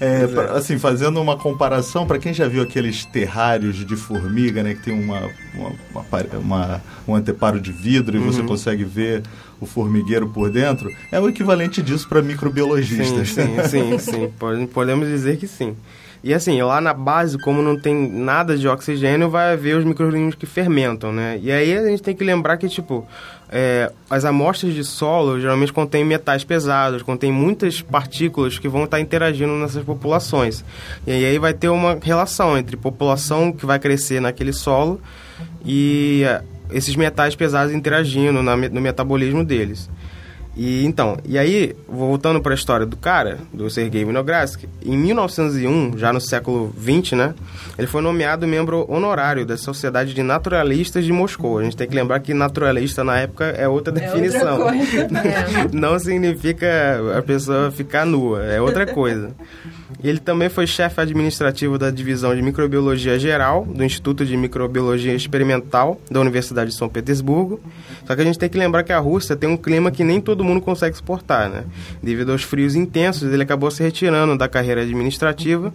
é, pra- assim, fazendo uma comparação, para quem já viu aqueles terrários de formiga, né, que tem uma, uma, uma uma- um anteparo de vidro e você Uhum. consegue ver o formigueiro por dentro, é o equivalente disso para Sim, microbiologistas. sim, sim, sim. [LAUGHS] Pode- Podemos dizer que sim. E assim, lá na base, como não tem nada de oxigênio, vai haver os micro-organismos que fermentam, né? E aí a gente tem que lembrar que, tipo, é, as amostras de solo geralmente contêm metais pesados, contêm muitas partículas que vão estar interagindo nessas populações. E aí vai ter uma relação entre população que vai crescer naquele solo e esses metais pesados interagindo na no metabolismo deles. E então, e aí, voltando para a história do cara, do Sergei Vinogradski, em 1901, já no século 20, né, ele foi nomeado membro honorário da Sociedade de Naturalistas de Moscou. A gente tem que lembrar que naturalista na época é outra definição. [LAUGHS] Não significa a pessoa ficar nua, é outra coisa. Ele também foi chefe administrativo da divisão de microbiologia geral do Instituto de Microbiologia Experimental da Universidade de São Petersburgo. Só que a gente tem que lembrar que a Rússia tem um clima que nem todo mundo consegue suportar, né? Devido aos frios intensos, ele acabou se retirando da carreira administrativa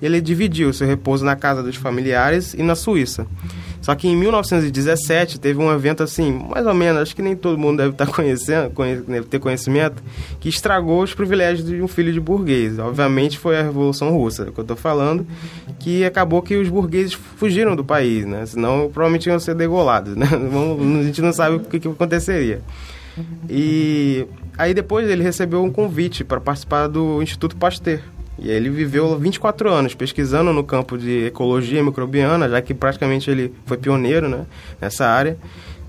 e ele dividiu seu repouso na casa dos familiares e na Suíça. Só que em 1917 teve um evento assim, mais ou menos, acho que nem todo mundo deve estar conhecendo, conhe- deve ter conhecimento, que estragou os privilégios de um filho de burguês. Obviamente foi a Revolução Russa, que eu tô falando, que acabou que os burgueses fugiram do país, né? Senão provavelmente iam ser degolados, [LAUGHS] né? A gente não sabe o que, que aconteceria. E aí depois ele recebeu um convite para participar do Instituto Pasteur. E ele viveu 24 anos pesquisando no campo de ecologia microbiana, já que praticamente ele foi pioneiro né, nessa área.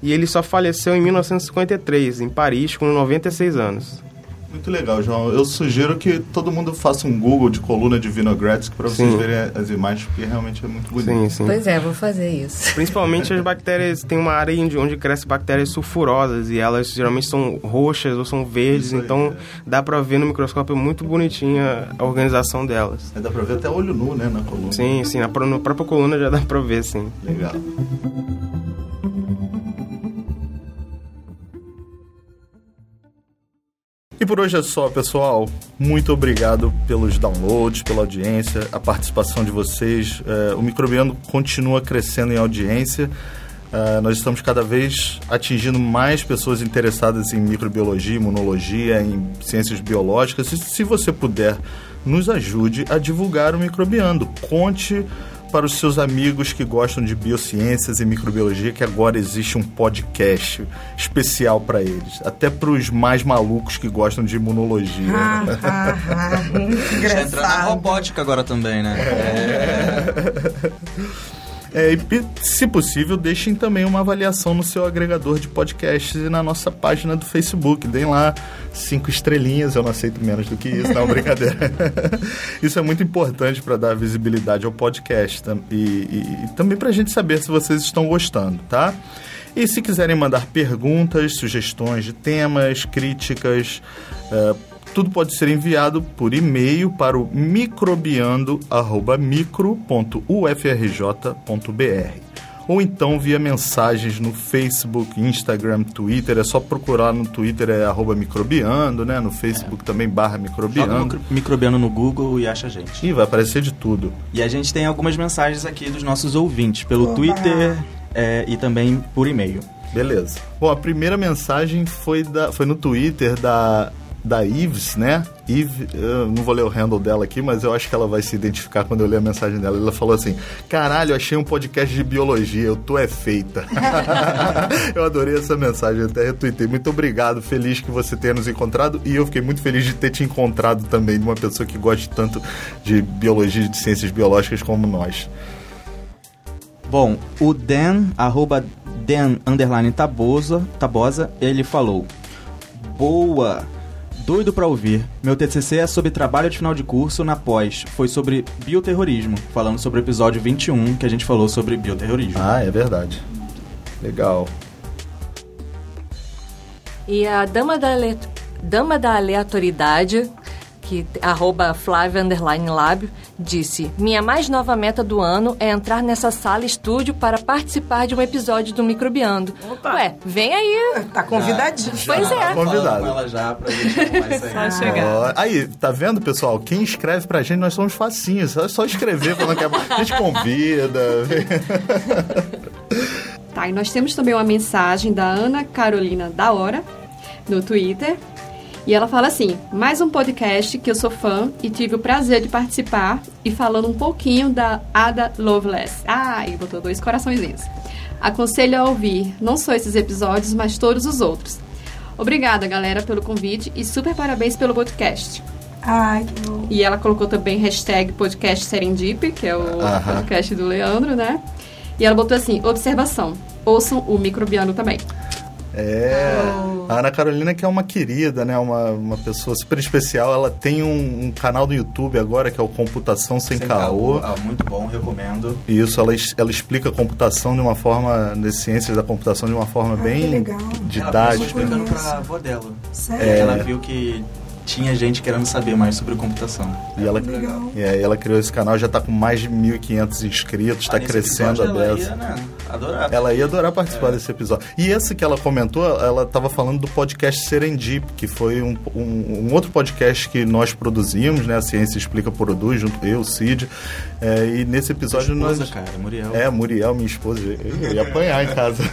E ele só faleceu em 1953, em Paris, com 96 anos. Muito legal, João. Eu sugiro que todo mundo faça um Google de coluna de Vinogradsky para vocês Sim. verem as imagens, porque realmente é muito bonito. Sim, sim. Pois é, vou fazer isso. [LAUGHS] Principalmente as bactérias, tem uma área onde, onde crescem bactérias sulfurosas e elas geralmente são roxas ou são verdes, aí, então é. dá pra ver no microscópio muito bonitinha a organização delas. Aí dá para ver até olho nu, né, na coluna. Sim, sim, na, na própria coluna já dá pra ver, sim. Legal. E por hoje é só, pessoal. Muito obrigado pelos downloads, pela audiência, a participação de vocês. É, o Microbiano continua crescendo em audiência. É, nós estamos cada vez atingindo mais pessoas interessadas em microbiologia, imunologia, em ciências biológicas. E se você puder, nos ajude a divulgar o Microbiando. Conte para os seus amigos que gostam de biociências e microbiologia que agora existe um podcast especial para eles. Até para os mais malucos que gostam de imunologia. Ah, ah, [LAUGHS] ah, muito Já entra na engraçado. robótica agora também, né? É, [LAUGHS] e pe- se possível, deixem também uma avaliação no seu agregador de podcasts e na nossa página do Facebook. Deem lá cinco estrelinhas, eu não aceito menos do que isso, não, [LAUGHS] brincadeira. isso é muito importante para dar visibilidade ao podcast e, e- e também para a gente saber se vocês estão gostando, tá? E se quiserem mandar perguntas, sugestões de temas, críticas, eh, tudo pode ser enviado por e-mail para o microbiando@micro.ufrj.br ou então via mensagens no Facebook, Instagram, Twitter. É só procurar no Twitter é arroba microbiando, né? No Facebook também barra Joga microbiando. micro- microbiano no Google e acha a gente. E vai aparecer de tudo. E a gente tem algumas mensagens aqui dos nossos ouvintes pelo Twitter é, e também por e-mail. Beleza. Bom, a primeira mensagem foi, da, foi no Twitter da, da Ives, né? Eve, eu não vou ler o handle dela aqui, mas eu acho que ela vai se identificar quando eu ler a mensagem dela. Ela falou assim: Caralho, achei um podcast de biologia, eu tô é feita. [LAUGHS] [LAUGHS] eu adorei essa mensagem, eu até retuitei. Muito obrigado, feliz que você tenha nos encontrado. E eu fiquei muito feliz de ter te encontrado também, de uma pessoa que gosta tanto de biologia e de ciências biológicas como nós. Bom, o Dan, arroba Dan underline Tabosa, Tabosa, ele falou: Boa! Doido pra ouvir. Meu TCC é sobre trabalho de final de curso na pós. Foi sobre bioterrorismo, falando sobre o episódio 21 que a gente falou sobre bioterrorismo. Ah, é verdade. Legal. E a dama da, ale... dama da aleatoriedade, que arroba Flávia Underline Lab, disse: Minha mais nova meta do ano é entrar nessa sala estúdio para participar de um episódio do Microbiando. Ué, vem aí. Tá convidadinho. Pois é. Convidado. Com ela já pra gente chegar. Aí, tá vendo, pessoal? Quem escreve pra gente, nós somos facinhos. É só escrever falando que é... a gente convida. Tá, e nós temos também uma mensagem da Ana Carolina da Hora, no Twitter. E ela fala assim: mais um podcast que eu sou fã e tive o prazer de participar e falando um pouquinho da Ada Lovelace. Ah, e botou dois coraçõezinhos. Aconselho a ouvir não só esses episódios, mas todos os outros. Obrigada, galera, pelo convite e super parabéns pelo podcast. Ai, que bom. E ela colocou também hashtag podcast Serendip, que é o Aham. podcast do Leandro, né? E ela botou assim, observação, ouçam o microbiano também. É. A Ana Carolina, que é uma querida, né? Uma, uma pessoa super especial. Ela tem um, um canal do YouTube agora que é o Computação Sem, Caô. Ah, muito bom, recomendo. E Isso, ela, ela explica a computação de uma forma, nas ciências da computação, de uma forma que bem legal. Ela didática. explicando pra avó dela. Sério? Ela viu que tinha gente querendo saber mais sobre computação. E ela, Legal. e aí ela criou esse canal, já tá com mais de 1.500 inscritos, tá Ah, crescendo a episódio ela ia, né, adorar. Ela ia adorar participar desse episódio. E esse que ela comentou, ela estava falando do podcast Serendip, que foi um, um- um outro podcast que nós produzimos, né? A Ciência Explica produz, junto eu, o Cid. É, e nesse episódio Esposa, nós. cara, Muriel. É, Muriel, minha esposa, eu ia apanhar em casa. [LAUGHS]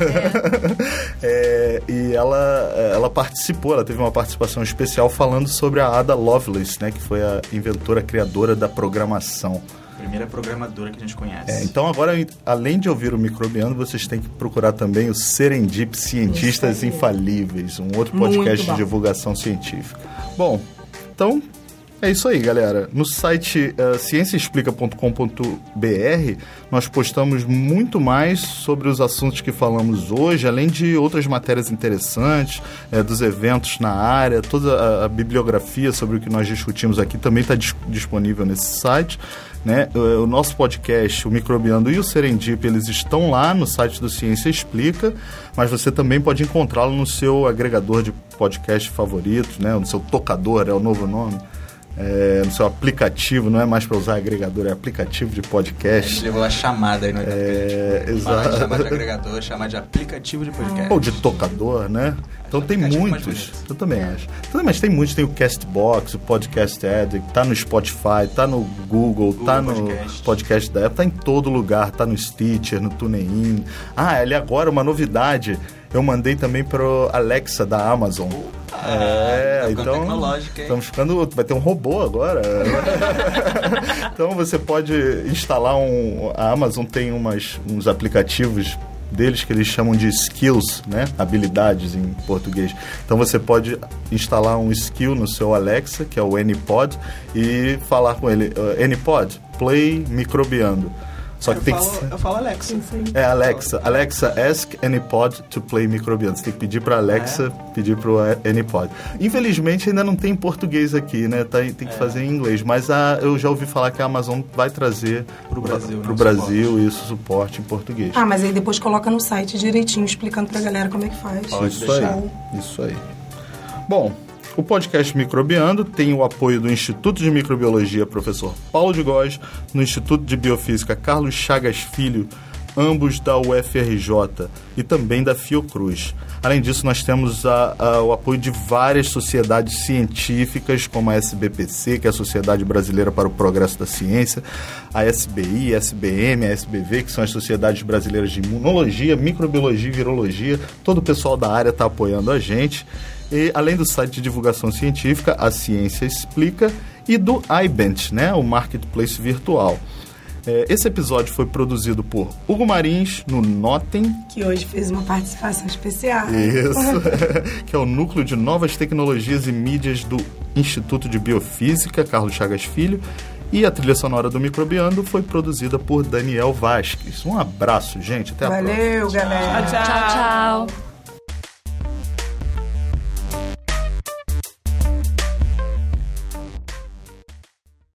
[LAUGHS] É, e ela, ela participou, ela teve uma participação especial falando sobre a Ada Lovelace, né? Que foi a inventora, criadora da programação. Primeira programadora que a gente conhece. É, então agora, além de ouvir o Microbiano, vocês têm que procurar também o Serendip Cientistas. Infalíveis, um outro podcast de divulgação científica. Bom, então é isso aí, galera. No site uh, cienciaexplica.com.br nós postamos muito mais sobre os assuntos que falamos hoje, além de outras matérias interessantes, eh, dos eventos na área, toda a, a bibliografia sobre o que nós discutimos aqui também está disponível nesse site. Né? O, o nosso podcast, o Microbiando e o Serendip, eles estão lá no site do Ciência Explica, mas você também pode encontrá-lo no seu agregador de podcast favoritos, né? no seu tocador, é o novo nome. É, no seu aplicativo, não é mais para usar agregador, é aplicativo de A gente podcast. levou a chamada aí no É, de chamar de exato. agregador, chamar de aplicativo de podcast. Ou de tocador, né? Então tem muitos. Eu também acho. Também, mas tem muitos. Tem o Castbox, o Podcast Addict, tá no Spotify, tá no Google, tá no Podcast. podcast da Apple, tá em todo lugar, tá no Stitcher, no TuneIn. Ah, ali agora uma novidade. Eu mandei também pro Alexa da Amazon. é, tá então estamos ficando, vai ter um robô agora. [LAUGHS] então você pode instalar um, a Amazon tem umas, uns aplicativos deles que eles chamam de skills, né? Habilidades em português. Então você pode instalar um skill no seu Alexa, que é o Anypod, e falar com ele, uh, Anypod, play microbiando. Só que eu, tem falo, que eu falo Alexa. é, Alexa. Alexa, ask Anypod to play microbiano. Você tem que pedir pra Alexa, pedir pro Anypod. Infelizmente ainda não tem em português aqui, né? Tá- tem que fazer em inglês. Mas a, eu já ouvi falar que a Amazon vai trazer Pro Brasil, pro né, Brasil isso, suporte em português. Ah, mas aí depois coloca no site direitinho, explicando pra galera como é que faz. Pode isso deixar. aí. Isso aí. Bom, o podcast Microbiando tem o apoio do Instituto de Microbiologia Professor Paulo de Góes, no Instituto de Biofísica Carlos Chagas Filho, ambos da UFRJ e também da Fiocruz. Além disso, nós temos a- a- o apoio de várias sociedades científicas, como a SBPC, que é a Sociedade Brasileira para o Progresso da Ciência, a SBI, a SBM, a SBV, que são as sociedades brasileiras de imunologia, microbiologia e virologia. Todo o pessoal da área está apoiando a gente. E, além do site de divulgação científica, a Ciência Explica, e do iBent, né, o marketplace virtual. É, esse episódio foi produzido por Hugo Marins, no Notem, Que hoje fez uma participação especial. isso, [LAUGHS] [LAUGHS] que é o Núcleo de Novas Tecnologias e Mídias do Instituto de Biofísica, Carlos Chagas Filho, e a trilha sonora do Microbiando foi produzida por Daniel Vasques. Um abraço, gente. Até a próxima. Valeu, galera. Tchau, Tchau, tchau.